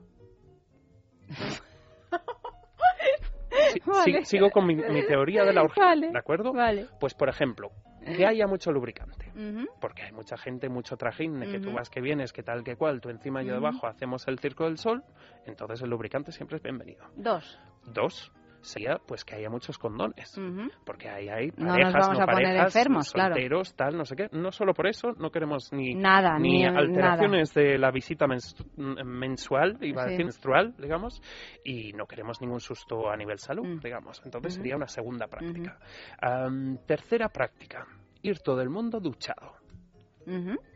Si- Vale. si- sigo con mi, mi teoría de la orgía, Vale, ¿de acuerdo? vale. Pues, por ejemplo, que haya mucho lubricante. Porque hay mucha gente, mucho trajín, de que tú Ujú. vas que vienes, que tal, que cual, tú encima y yo debajo hacemos el circo del sol, entonces el lubricante siempre es bienvenido. Dos. Dos, sería pues que haya muchos condones. Porque ahí hay No nos parejas, vamos no a poner parejas, enfermos, claro. solteros, tal, no sé qué. No solo por eso, no queremos ni, Nada, ni ni- alteraciones de la visita menstru- mm, mensual, iba a Sí. decir menstrual, digamos, y no queremos ningún susto a nivel salud, Mm. digamos. Entonces sería una segunda práctica. Am, tercera práctica, ir todo el mundo duchado,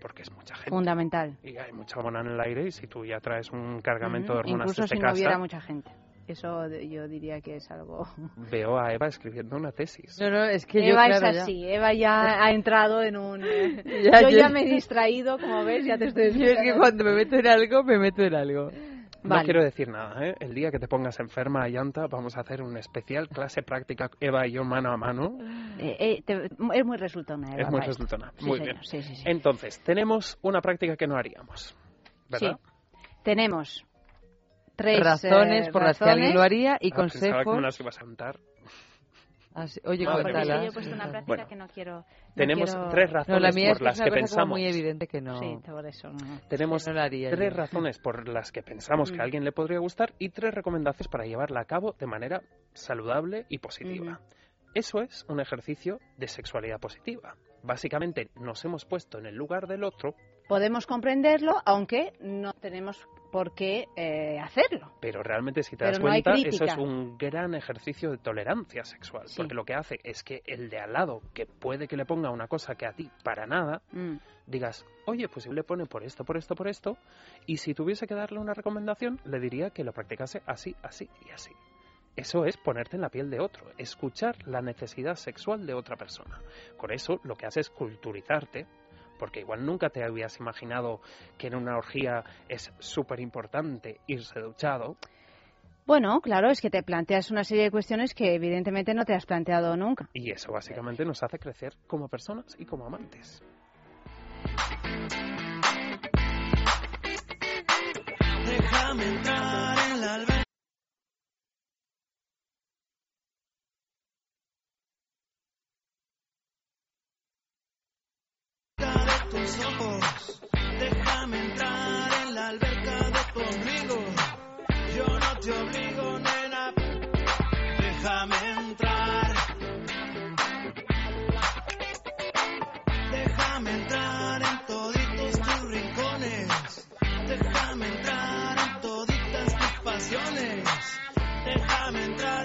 porque es mucha gente. Fundamental. Y hay mucha hormona en el aire y si tú ya traes un cargamento de Ujú. hormonas Incluso desde si no casa, hubiera mucha gente. Eso yo diría que es algo... *laughs* veo a Eva escribiendo una tesis. No, no, es que yo, Eva claro, es ya- así, Eva ya ha entrado en un... *laughs* Ya, yo yo- ya me he distraído, como ves, ya te estoy *laughs* Yo es que cuando me meto en algo, me meto en algo. No Vale. quiero decir nada, ¿eh? El día que te pongas enferma, Ayanta, vamos a hacer un especial clase práctica Eva y yo mano a mano. Eh, eh, te- es muy resultona, Eva. es muy resultona. Sí, muy señor, bien. sí, sí, sí. Entonces, tenemos una práctica que no haríamos, ¿verdad? Sí. Tenemos tres razones eh, por las que alguien lo haría y Ah, pensaba que me consejos. las ibas a contar. Ah. Oye, No, porque cuéntala. yo he puesto una práctica Bueno, que no quiero... no tenemos quiero- tres No, razones la mía es por que las es una que pensamos. muy evidente que no. Sí, por eso no. Tenemos no la haría tres yo. razones por las que pensamos que Mm. a alguien le podría gustar y tres recomendaciones para llevarla a cabo de manera saludable y positiva. Eso es un ejercicio de sexualidad positiva. Básicamente nos hemos puesto en el lugar del otro, Podemos comprenderlo, aunque no tenemos por qué eh, hacerlo. pero realmente si te Pero das no cuenta eso es un gran ejercicio de tolerancia sexual, Sí. porque lo que hace es que el de al lado, que puede que le ponga una cosa que a ti para nada, Mm. digas, oye, pues si le pone por esto, por esto, por esto, y si tuviese que darle una recomendación, le diría que lo practicase así, así y así. Eso es ponerte en la piel de otro, escuchar la necesidad sexual de otra persona. Con eso lo que haces es culturizarte, porque igual nunca te habías imaginado que en una orgía es súper importante irse duchado. Bueno, claro, es que te planteas una serie de cuestiones que evidentemente no te has planteado nunca. Y eso básicamente nos hace crecer como personas y como amantes. Déjame entrar Déjame entrar en la alberca de tu ombligo. Yo no te obligo, nena. Déjame entrar. Déjame entrar en toditos tus rincones. Déjame entrar en toditas tus pasiones. Déjame entrar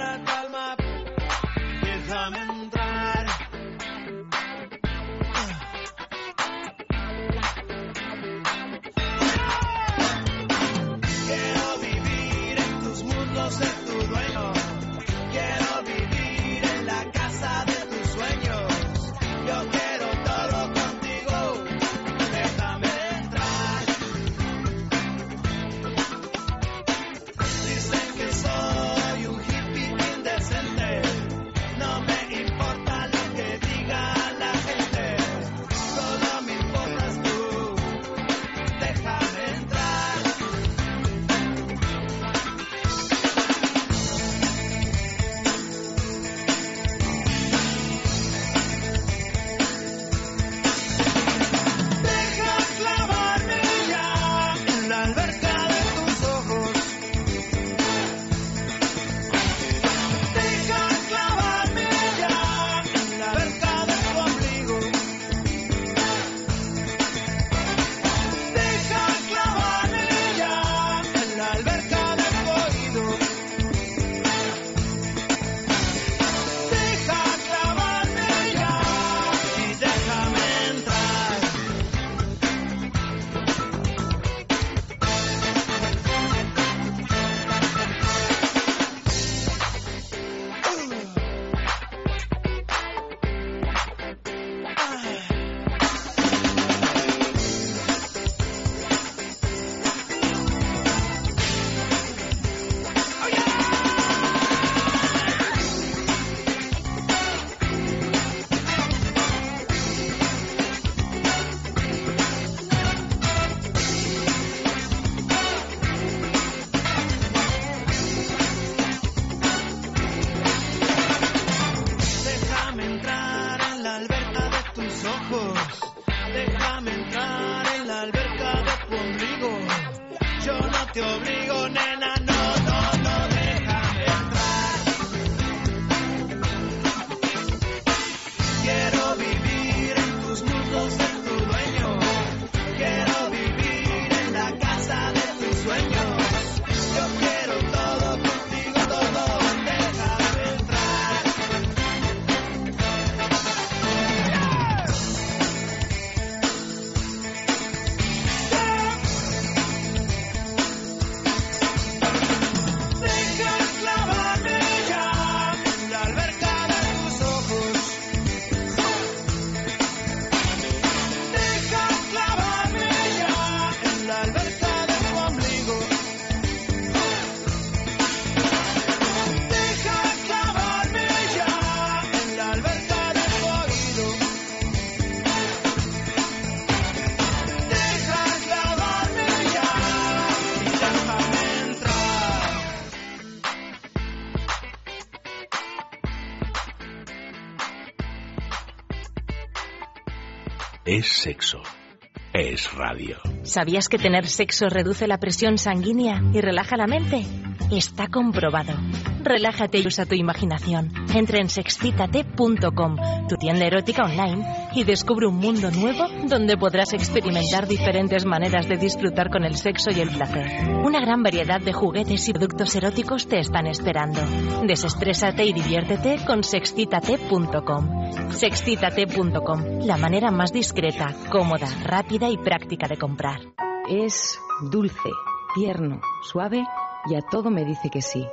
Es sexo. Es radio. ¿Sabías que tener sexo reduce la presión sanguínea y relaja la mente? Está comprobado. Relájate y usa tu imaginación. Entra en sexcitate.com, tu tienda erótica online, y descubre un mundo nuevo donde podrás experimentar diferentes maneras de disfrutar con el sexo y el placer. Una gran variedad de juguetes y productos eróticos te están esperando. Desestrésate y diviértete con sexcitate.com. Sexcitate.com, la manera más discreta, cómoda, rápida y práctica de comprar. Es dulce, tierno, suave y a todo me dice que sí.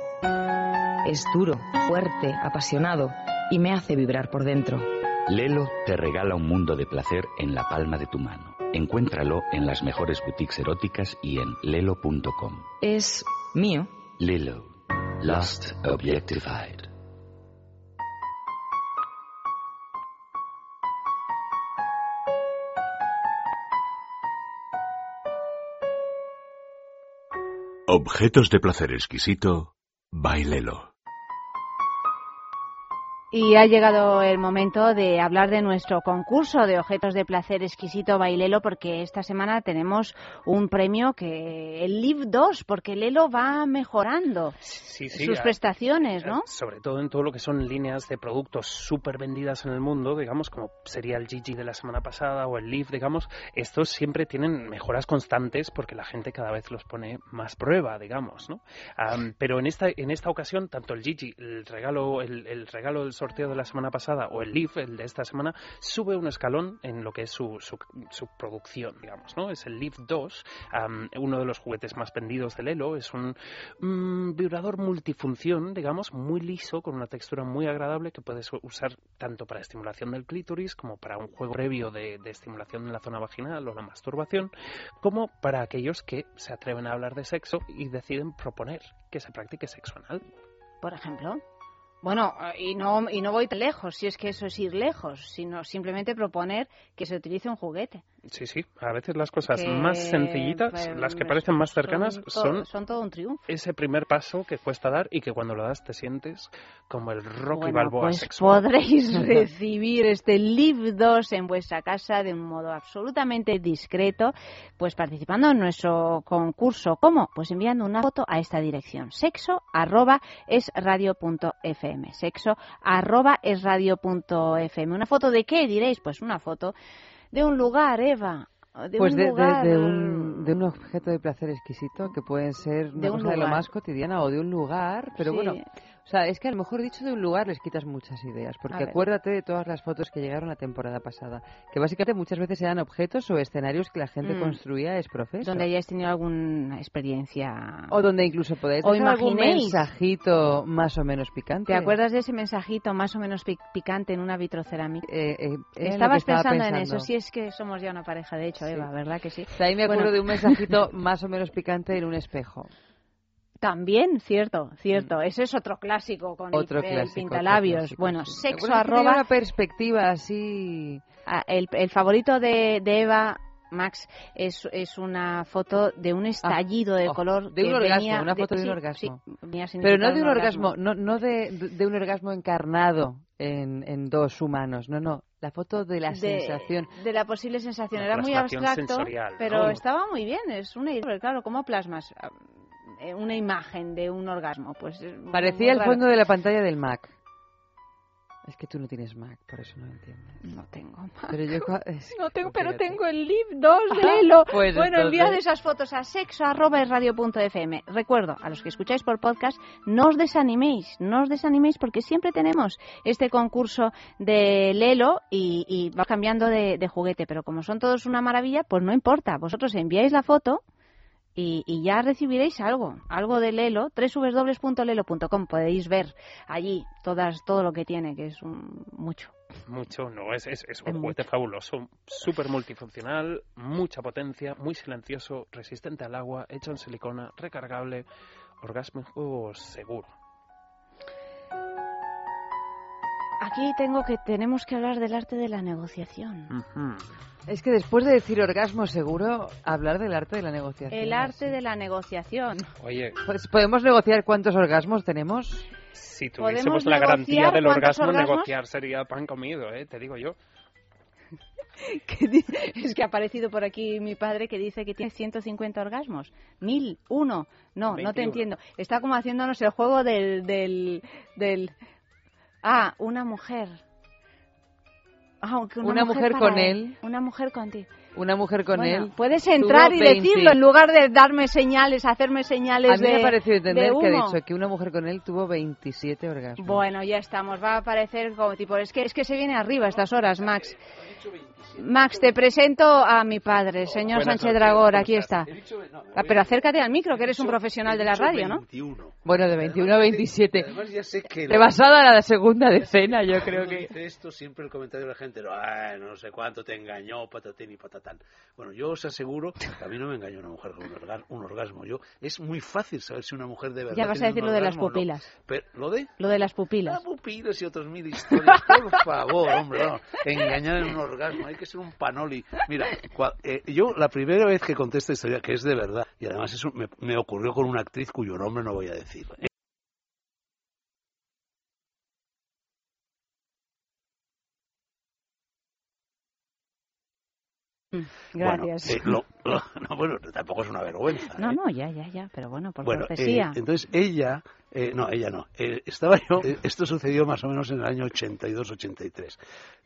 Es duro, fuerte, apasionado y me hace vibrar por dentro. Lelo te regala un mundo de placer en la palma de tu mano. Encuéntralo en las mejores boutiques eróticas y en lelo.com. Es mío. Lelo. Lost Objectified. Objetos de placer exquisito, bailelo. Y ha llegado el momento de hablar de nuestro concurso de objetos de placer exquisito Bailelo, porque esta semana tenemos un premio que el LIV 2, porque Lelo va mejorando Sí, sí, sus a- prestaciones, ¿no? Sobre todo en todo lo que son líneas de productos súper vendidas en el mundo, digamos, como sería el Gigi de la semana pasada o el Leaf, digamos, estos siempre tienen mejoras constantes porque la gente cada vez los pone más prueba, digamos, ¿no? Am, pero en esta, en esta ocasión, tanto el Gigi, el regalo, el, el regalo del sorteo de la semana pasada o el Leaf, el de esta semana, sube un escalón en lo que es su, su, producción, digamos, ¿no? Es el Leaf 2, am, uno de los juguetes más vendidos de Lelo, es un mm, vibrador multifunción, digamos, muy liso, con una textura muy agradable que puedes usar tanto para estimulación del clítoris como para un juego previo de, de estimulación en la zona vaginal o la masturbación, como para aquellos que se atreven a hablar de sexo y deciden proponer que se practique sexo anal. Por ejemplo. Bueno, y no, y no voy tan lejos, si es que eso es ir lejos, sino simplemente proponer que se utilice un juguete. Sí, sí, a veces las cosas Que, más sencillitas, eh, las que parecen más cercanas, son son todo un triunfo. ese primer paso que cuesta dar y que cuando lo das te sientes como el Rocky Bueno, Balboa pues sexual. podréis *laughs* recibir este Live 2 en vuestra casa de un modo absolutamente discreto, pues participando en nuestro concurso. ¿Cómo? Pues enviando una foto a esta dirección, sexo arroba es radio punto fm, sexo arroba es radio punto fm. ¿Una foto de qué? Diréis, pues una foto de un lugar, Eva. De pues un de, lugar. de un, de un objeto de placer exquisito que pueden ser una De cosa de lo más cotidiana o de un lugar, pero Sí. bueno, o sea, es que a lo mejor dicho de un lugar les quitas muchas ideas, porque acuérdate de todas las fotos que llegaron la temporada pasada, que básicamente muchas veces eran objetos o escenarios que la gente Mm. construía es profeso. Donde hayáis tenido alguna experiencia. O donde incluso podéis O algún mensajito más o menos picante. ¿Te acuerdas de ese mensajito más o menos pi- picante en una vitrocerámica? Eh, que Estabas estaba pensando, en eso. Si es que somos ya una pareja, de hecho, Sí. Eva, ¿verdad que sí? O sea, ahí me acuerdo Bueno, de un mensajito *laughs* más o menos picante en un espejo. También, cierto, cierto. Ese es otro clásico con Mm. Otro el, el clásico, pintalabios. otro clásico, bueno, sí. sexo Bueno, arroba... una perspectiva así... Ah, el, el favorito de, de Eva, Max, es, es una foto de un estallido de oh, color. de un orgasmo, venía una foto de un sí, orgasmo. sí, venía a Pero no de un orgasmo, no, no de, de un orgasmo encarnado en, en dos humanos, no, no. La foto de la de, sensación. de la posible sensación. Era muy abstracto, sensorial, pero estaba muy bien. Es una idea, claro, ¿cómo plasmas ah, una imagen de un orgasmo? Pues eh, Parecía el raro. fondo de la pantalla del Mac. Es que tú no tienes Mac, por eso no entiendes. No tengo Mac. Pero yo... cua- *laughs* es- No tengo, pero tengo el Live 2 de Lelo. Pues bueno, entonces- enviad esas fotos a sexo.radio.fm. Recuerdo, a los que escucháis por podcast, no os desaniméis, no os desaniméis porque siempre tenemos este concurso de Lelo y, y va cambiando de, de juguete. Pero como son todos una maravilla, pues no importa. Vosotros enviáis la foto y, y ya recibiréis algo, algo de Lelo, www.lelo.com. Podéis ver allí todas, todo lo que tiene, que es un- mucho. Mucho, no, es, es, es un Es juguete fabuloso, súper multifuncional, mucha potencia, muy silencioso, resistente al agua, hecho en silicona, recargable, orgásmico seguro. Aquí tengo que tenemos que hablar del arte de la negociación. Es que después de decir orgasmo seguro, hablar del arte de la negociación. El arte de la negociación. Oye, Pues, ¿Podemos negociar cuántos orgasmos tenemos? si ¿Podemos tuviésemos la garantía del orgasmo, orgasmos? negociar sería pan comido, ¿eh? te digo yo. *laughs* Es que ha aparecido por aquí mi padre que dice que tiene 150 orgasmos. Mil, uno. No, no te 21. entiendo. Está como haciéndonos el juego del, del, del... Ah, una mujer. Ah, aunque Una mujer con él. Una mujer contigo. Una mujer con Bueno, él. Puedes entrar y 20. decirlo en lugar de darme señales, hacerme señales A mí de me ha parecido entender de que ha dicho que una mujer con él tuvo 27 orgasmos. Bueno, ya estamos. Va a aparecer como tipo. Es que, es que se viene arriba a estas horas, Max. Max, te presento a mi padre, señor Buenas Sánchez Dragor. ¿cómo Aquí está. Ah, Pero acércate al micro, que eres un profesional de la radio, ¿no? 21. Bueno, de 21 a 27. Además ya sé que... Te vas a dar a la segunda decena, yo creo Cuando que... dice esto siempre el comentario de la gente, no, "Ay, no sé cuánto te engañó, patatín y Bueno, yo os aseguro que a mí no me engañó una mujer con un, orga- un orgasmo. Yo, es muy fácil saber si una mujer de verdad Ya vas a decir lo de las no. pupilas. Pero, ¿Lo de? Lo de las pupilas. Las pupilas y otras mil historias. *laughs* Por favor, hombre, no. Engañar en un orgasmo. Hay que ser un panoli. Mira, cua- eh, yo la primera vez que conté esta historia, que es de verdad, y además eso me, me ocurrió con una actriz cuyo nombre no voy a decir. Gracias. Bueno, eh, lo- *laughs* no, bueno, tampoco es una vergüenza. No, ¿eh? no, ya, ya, ya, pero bueno, por Bueno, profecía. eh, entonces ella, eh, no, ella no, eh, estaba yo, esto sucedió más o menos en el año 82-83,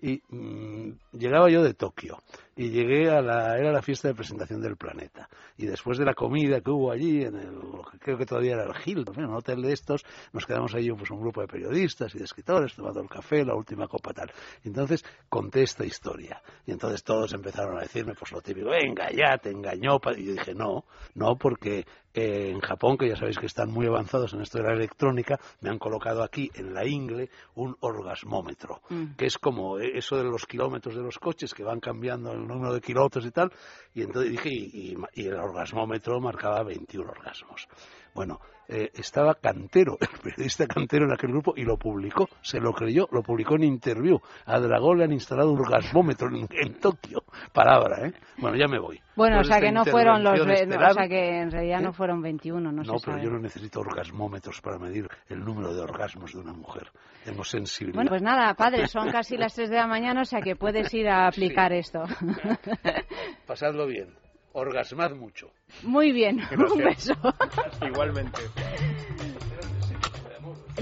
y mm, llegaba yo de Tokio, y llegué a la, era la fiesta de presentación del planeta, y después de la comida que hubo allí, en el, lo que creo que todavía era el Hilton, en un hotel de estos, nos quedamos ahí pues un grupo de periodistas y de escritores tomando el café, la última copa tal. Y entonces conté esta historia, y entonces todos empezaron a decirme pues lo típico, venga ya, te engañó, pa-". y yo dije no, no, porque eh, en Japón, que ya sabéis que están muy avanzados en esto de la electrónica, me han colocado aquí en la ingle un orgasmómetro, Mm. que es como eh, eso de los kilómetros de los coches que van cambiando el número de kilómetros y tal. Y entonces dije, y, y- y el orgasmómetro marcaba 21 orgasmos. Bueno, eh, estaba Cantero, *laughs* el periodista Cantero en aquel grupo, y lo publicó, se lo creyó, lo publicó en interview. A Dragón le han instalado un orgasmómetro en, en Tokio. Palabra, ¿eh? Bueno, ya me voy. Bueno, o sea que no fueron los... estelar- O sea que en realidad ¿Eh? no fueron 21, no, no, se pero sabe. yo no necesito orgasmómetros para medir el número de orgasmos de una mujer. Tengo sensibilidad. Bueno, pues nada, padre, son casi las 3 de la mañana, o sea que puedes ir a aplicar esto. *laughs* Pasadlo bien. Orgasmad mucho. Muy bien, un beso. *laughs* Igualmente.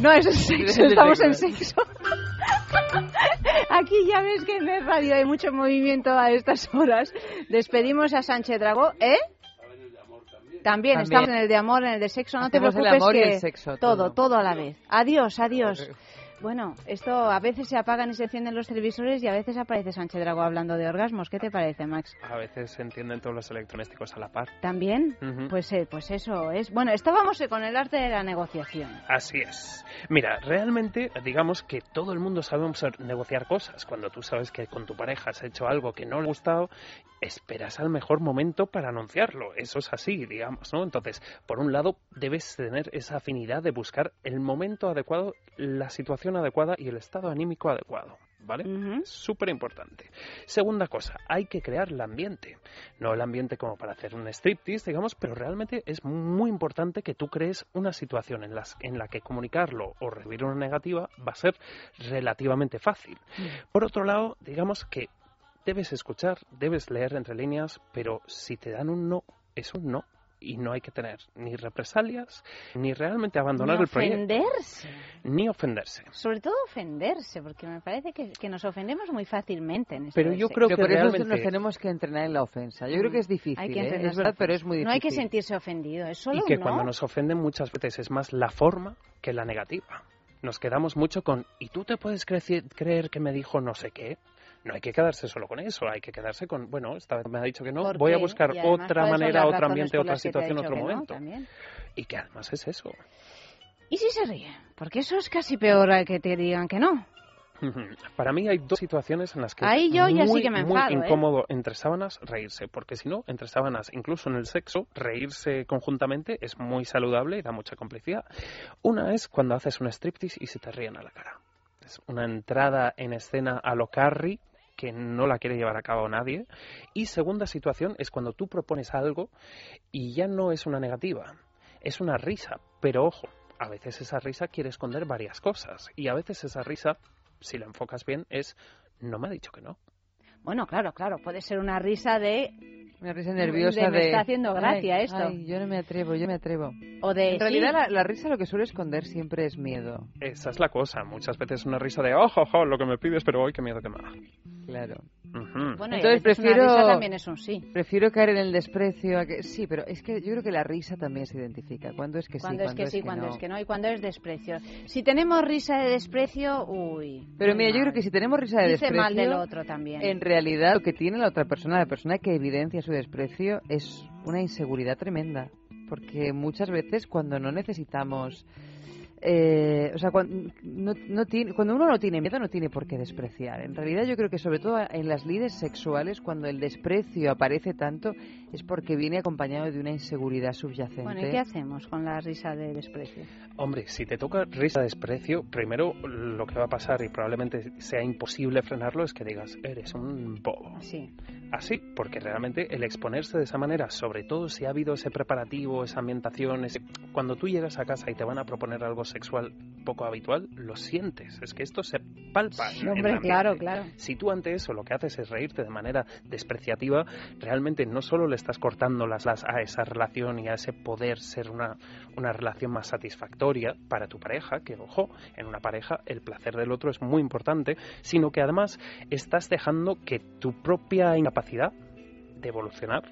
No, es sexo, *laughs* estamos en sexo. *laughs* Aquí ya ves que en el radio hay mucho movimiento a estas horas. Despedimos a Sánchez Dragó, ¿eh? También, También. estamos en el de amor, en el de sexo, no Hacemos te el preocupes amor y que el sexo, todo, todo. todo a la vez. Adiós, adiós. Bueno, esto a veces se apagan y se encienden los televisores y a veces aparece Sánchez Dragó hablando de orgasmos. ¿Qué te parece, Max? A veces se entienden todos los electrodomésticos a la par. ¿También? Pues eh, pues eso es. Bueno, estábamos eh, con el arte de la negociación. Así es. Mira, realmente, digamos que todo el mundo sabemos negociar cosas. Cuando tú sabes que con tu pareja has hecho algo que no le ha gustado, esperas al mejor momento para anunciarlo. Eso es así, digamos, ¿no? Entonces, por un lado, debes tener esa afinidad de buscar el momento adecuado, la situación adecuada y el estado anímico adecuado. ¿Vale? Es Súper importante. Segunda cosa, hay que crear el ambiente. No el ambiente como para hacer un striptease, digamos, pero realmente es muy importante que tú crees una situación en, las, en la que comunicarlo o recibir una negativa va a ser relativamente fácil. Por otro lado, digamos que debes escuchar, debes leer entre líneas, pero si te dan un no, es un no. Y no hay que tener ni represalias, ni realmente abandonar Ni el proyecto, ofenderse. ni ofenderse. Sobre todo ofenderse, porque me parece que, que nos ofendemos muy fácilmente en esto Pero yo creo Pero que por eso realmente- nos tenemos que entrenar en la ofensa. Yo creo que es difícil, Hay que ¿eh? es verdad, pero es muy difícil. No hay que sentirse ofendido, es solo y que un cuando no. nos ofenden muchas veces es más la forma que la negativa. Nos quedamos mucho con, ¿y tú te puedes creer que me dijo no sé qué? No hay que quedarse solo con eso, hay que quedarse con, bueno, esta vez me ha dicho que no, ¿Por voy a buscar otra manera, otro ambiente, otra situación, otro no, momento. Y que además es eso. ¿Y si se ríe? Porque eso es casi peor a que te digan que no. *laughs* Para mí hay dos situaciones en las que Ahí es yo ya sí muy, que me muy enfado, ¿eh? incómodo entre sábanas reírse, porque si no, entre sábanas, incluso en el sexo, reírse conjuntamente es muy saludable y da mucha complicidad. Una es cuando haces un striptease y se te ríen a la cara. Es una entrada en escena a lo Carrie que no la quiere llevar a cabo nadie. Y segunda situación es cuando tú propones algo y ya no es una negativa, es una risa. Pero ojo, a veces esa risa quiere esconder varias cosas y a veces esa risa, si la enfocas bien, es no me ha dicho que no. Bueno, claro, claro, puede ser una risa de... Una risa nerviosa de... de... Me está haciendo gracia Ay, esto. ay, yo no me atrevo, yo me atrevo. O de... En realidad sí. la, la risa lo que suele esconder siempre es miedo. Esa es la cosa. Muchas veces una risa de, ojo, ojo, lo que me pides, pero hoy qué miedo que me da. Claro. Ujú. Bueno, y a Entonces veces una prefiero... risa también es un sí. Prefiero caer en el desprecio. a que- Sí, pero es que yo creo que la risa también se identifica. ¿Cuándo es que sí? Cuando es que sí, que cuando no? es que no y cuando es desprecio. Si tenemos risa de desprecio, uy. Pero mira, yo mal. creo que si tenemos risa de Dice desprecio... mal del otro también. En realidad, lo que tiene la otra persona, la persona que evidencia su desprecio, es una inseguridad tremenda. Porque muchas veces cuando no necesitamos... eh, o sea, cuando, no, no tiene, cuando uno no tiene miedo, no tiene por qué despreciar. En realidad, yo creo que sobre todo en las lides sexuales, cuando el desprecio aparece tanto, es porque viene acompañado de una inseguridad subyacente. Bueno, ¿y qué hacemos con la risa de desprecio? Hombre, si te toca risa de desprecio, primero lo que va a pasar y probablemente sea imposible frenarlo es que digas, eres un bobo. Sí. Así, porque realmente el exponerse de esa manera, sobre todo si ha habido ese preparativo, esa ambientación, ese cuando tú llegas a casa y te van a proponer algo sexual poco habitual, lo sientes. Es que esto se palpa. Sí, hombre, claro, claro. Si tú ante eso lo que haces es reírte de manera despreciativa, realmente no solo le estás cortando las, las a esa relación y a ese poder ser una, una relación más satisfactoria para tu pareja, que ojo, en una pareja el placer del otro es muy importante, sino que además estás dejando que tu propia incapacidad de evolucionar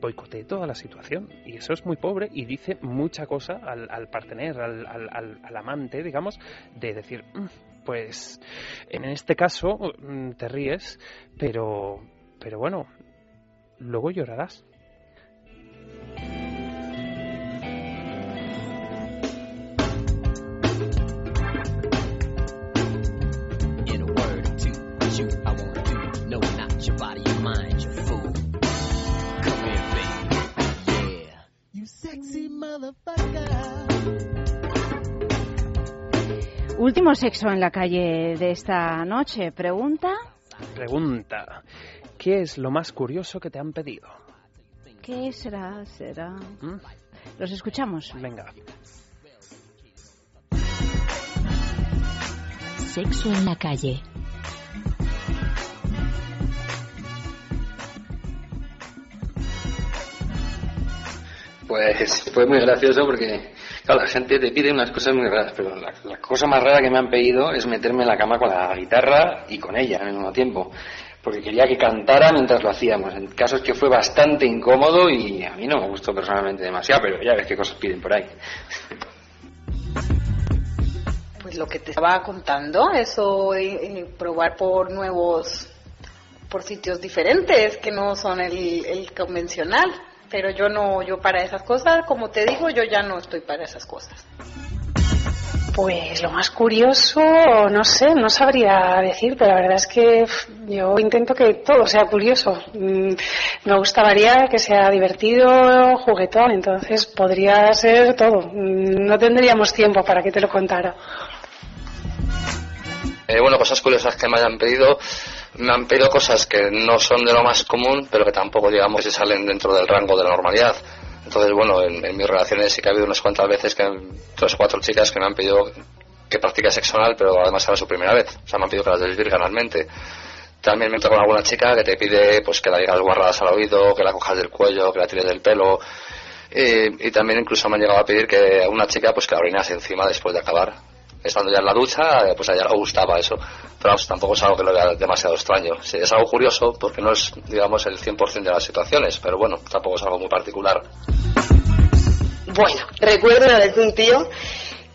boicotee toda la situación. Y eso es muy pobre y dice mucha cosa al, al partener, al, al- al- amante, digamos, de decir, "Mm, pues en este caso mm, te ríes, pero, pero bueno, luego llorarás. A. No, not your body, mind, sexy motherfucker. Último sexo en la calle de esta noche. Pregunta, Pregunta, ¿qué es lo más curioso que te han pedido? ¿qué será? ¿Será? ¿Mm? Los escuchamos. Venga. Sexo en la calle. Pues fue muy gracioso porque, claro, la gente te pide unas cosas muy raras, pero la, cosa más rara que me han pedido es meterme en la cama con la guitarra y con ella al mismo tiempo. Porque quería que cantara mientras lo hacíamos. El caso es que fue bastante incómodo y a mí no me gustó personalmente demasiado, pero ya ves qué cosas piden por ahí. Pues lo que te estaba contando, eso, eh, eh, probar por nuevos, por sitios diferentes que no son el, el convencional. Pero yo no, yo para esas cosas, como te digo, yo ya no estoy para esas cosas. Pues lo más curioso, no sé, no sabría decir, pero la verdad es que yo intento que todo sea curioso. Mm, Me gusta variar, que sea divertido, juguetón, entonces podría ser todo. Mm, No tendríamos tiempo para que te lo contara. Eh, bueno, cosas curiosas que me hayan pedido. Me han pedido cosas que no son de lo más común, pero que tampoco, digamos, se salen dentro del rango de la normalidad. Entonces, bueno, en, mis relaciones sí que ha habido unas cuantas veces que tres o cuatro chicas que me han pedido que practique sexo pero además era su primera vez. O sea, me han pedido que las desvirgue analmente. También me entra con alguna chica que te pide pues que la digas guarradas al oído, que la cojas del cuello, que la tires del pelo. Y, y también incluso me han llegado a pedir que a una chica pues que la orinas encima después de acabar. Estando ya en la ducha, eh, pues a ella le gustaba eso. Pero vamos, tampoco es algo que lo vea demasiado extraño. Sí, es algo curioso porque no es, digamos, el 100% de las situaciones, pero bueno, tampoco es algo muy particular. Bueno, recuerdo una vez un tío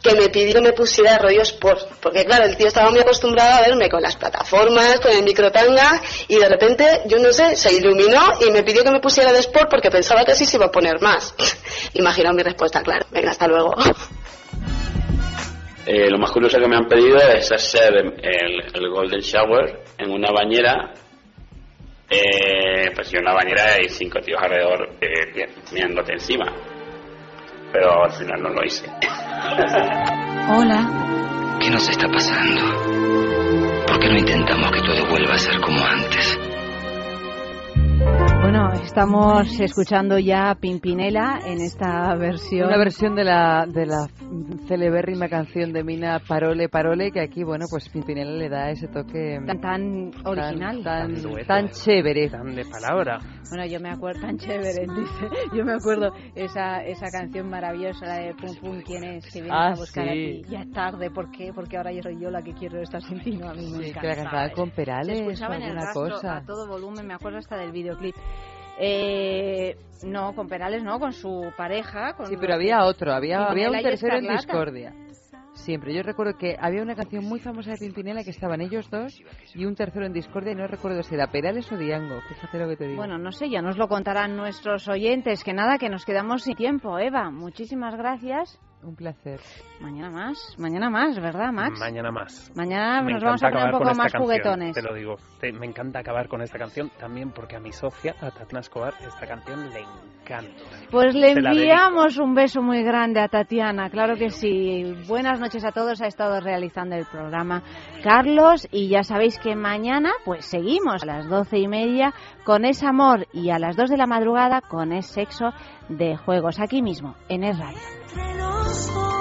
que me pidió que me pusiera rollos por, porque claro, el tío estaba muy acostumbrado a verme con las plataformas, con el microtanga, y de repente, yo no sé, se iluminó y me pidió que me pusiera de sport porque pensaba que así se iba a poner más. *laughs* Imagina mi respuesta, claro. Venga, hasta luego. Eh, lo más curioso que me han pedido es hacer el, el Golden Shower en una bañera. Eh, pues y una bañera y cinco tíos alrededor eh, mirándote encima. Pero al final no lo hice. *laughs* Hola. ¿Qué nos está pasando? ¿Por qué no intentamos que todo vuelva a ser como antes? Bueno, estamos escuchando ya a Pimpinela en esta versión. Una versión de la, de la celebérrima canción de Mina Parole Parole, que aquí, bueno, pues Pimpinela le da ese toque tan, tan original. tan, Tan dueto. tan chévere. Tan de palabra. Bueno, yo me acuerdo, tan chévere, *laughs* dice. Yo me acuerdo esa, esa canción maravillosa, la de Pum Pum, ¿quién es? Que viene Ah, a buscar sí. aquí. Ya es tarde, ¿por qué? Porque ahora yo soy yo la que quiero estar sin ti, no, a mí me Sí, encanta. que la cantaba con Se Perales o escuchaba en el rastro cosa. a todo volumen, me acuerdo hasta del videoclip. Eh, no, con Perales no, con su pareja. Con Sí, pero había otro, había, había un tercero en discordia. Siempre. Yo recuerdo que había una canción muy famosa de Pimpinela que estaban ellos dos y un tercero en discordia y no recuerdo si era Perales o Diango. Fíjate lo que te digo. Bueno, no sé, ya nos lo contarán nuestros oyentes. Que nada, que nos quedamos sin tiempo. Eva, muchísimas gracias. Un placer. Mañana más, mañana más, ¿verdad, Max? Mañana más. Mañana Me nos vamos a poner un poco más canción, juguetones. Te lo digo, te- me encanta acabar con esta canción también porque a mi socia, a Tatiana Escobar, esta canción le encanta. Pues le enviamos un beso muy grande a Tatiana, claro que sí. Buenas noches a todos, ha estado realizando el programa Carlos y ya sabéis que mañana pues seguimos a las doce y media con Es Amor y a las dos de la madrugada con Es Sexo de Juegos, aquí mismo, en Es Radio. Entre nosotros.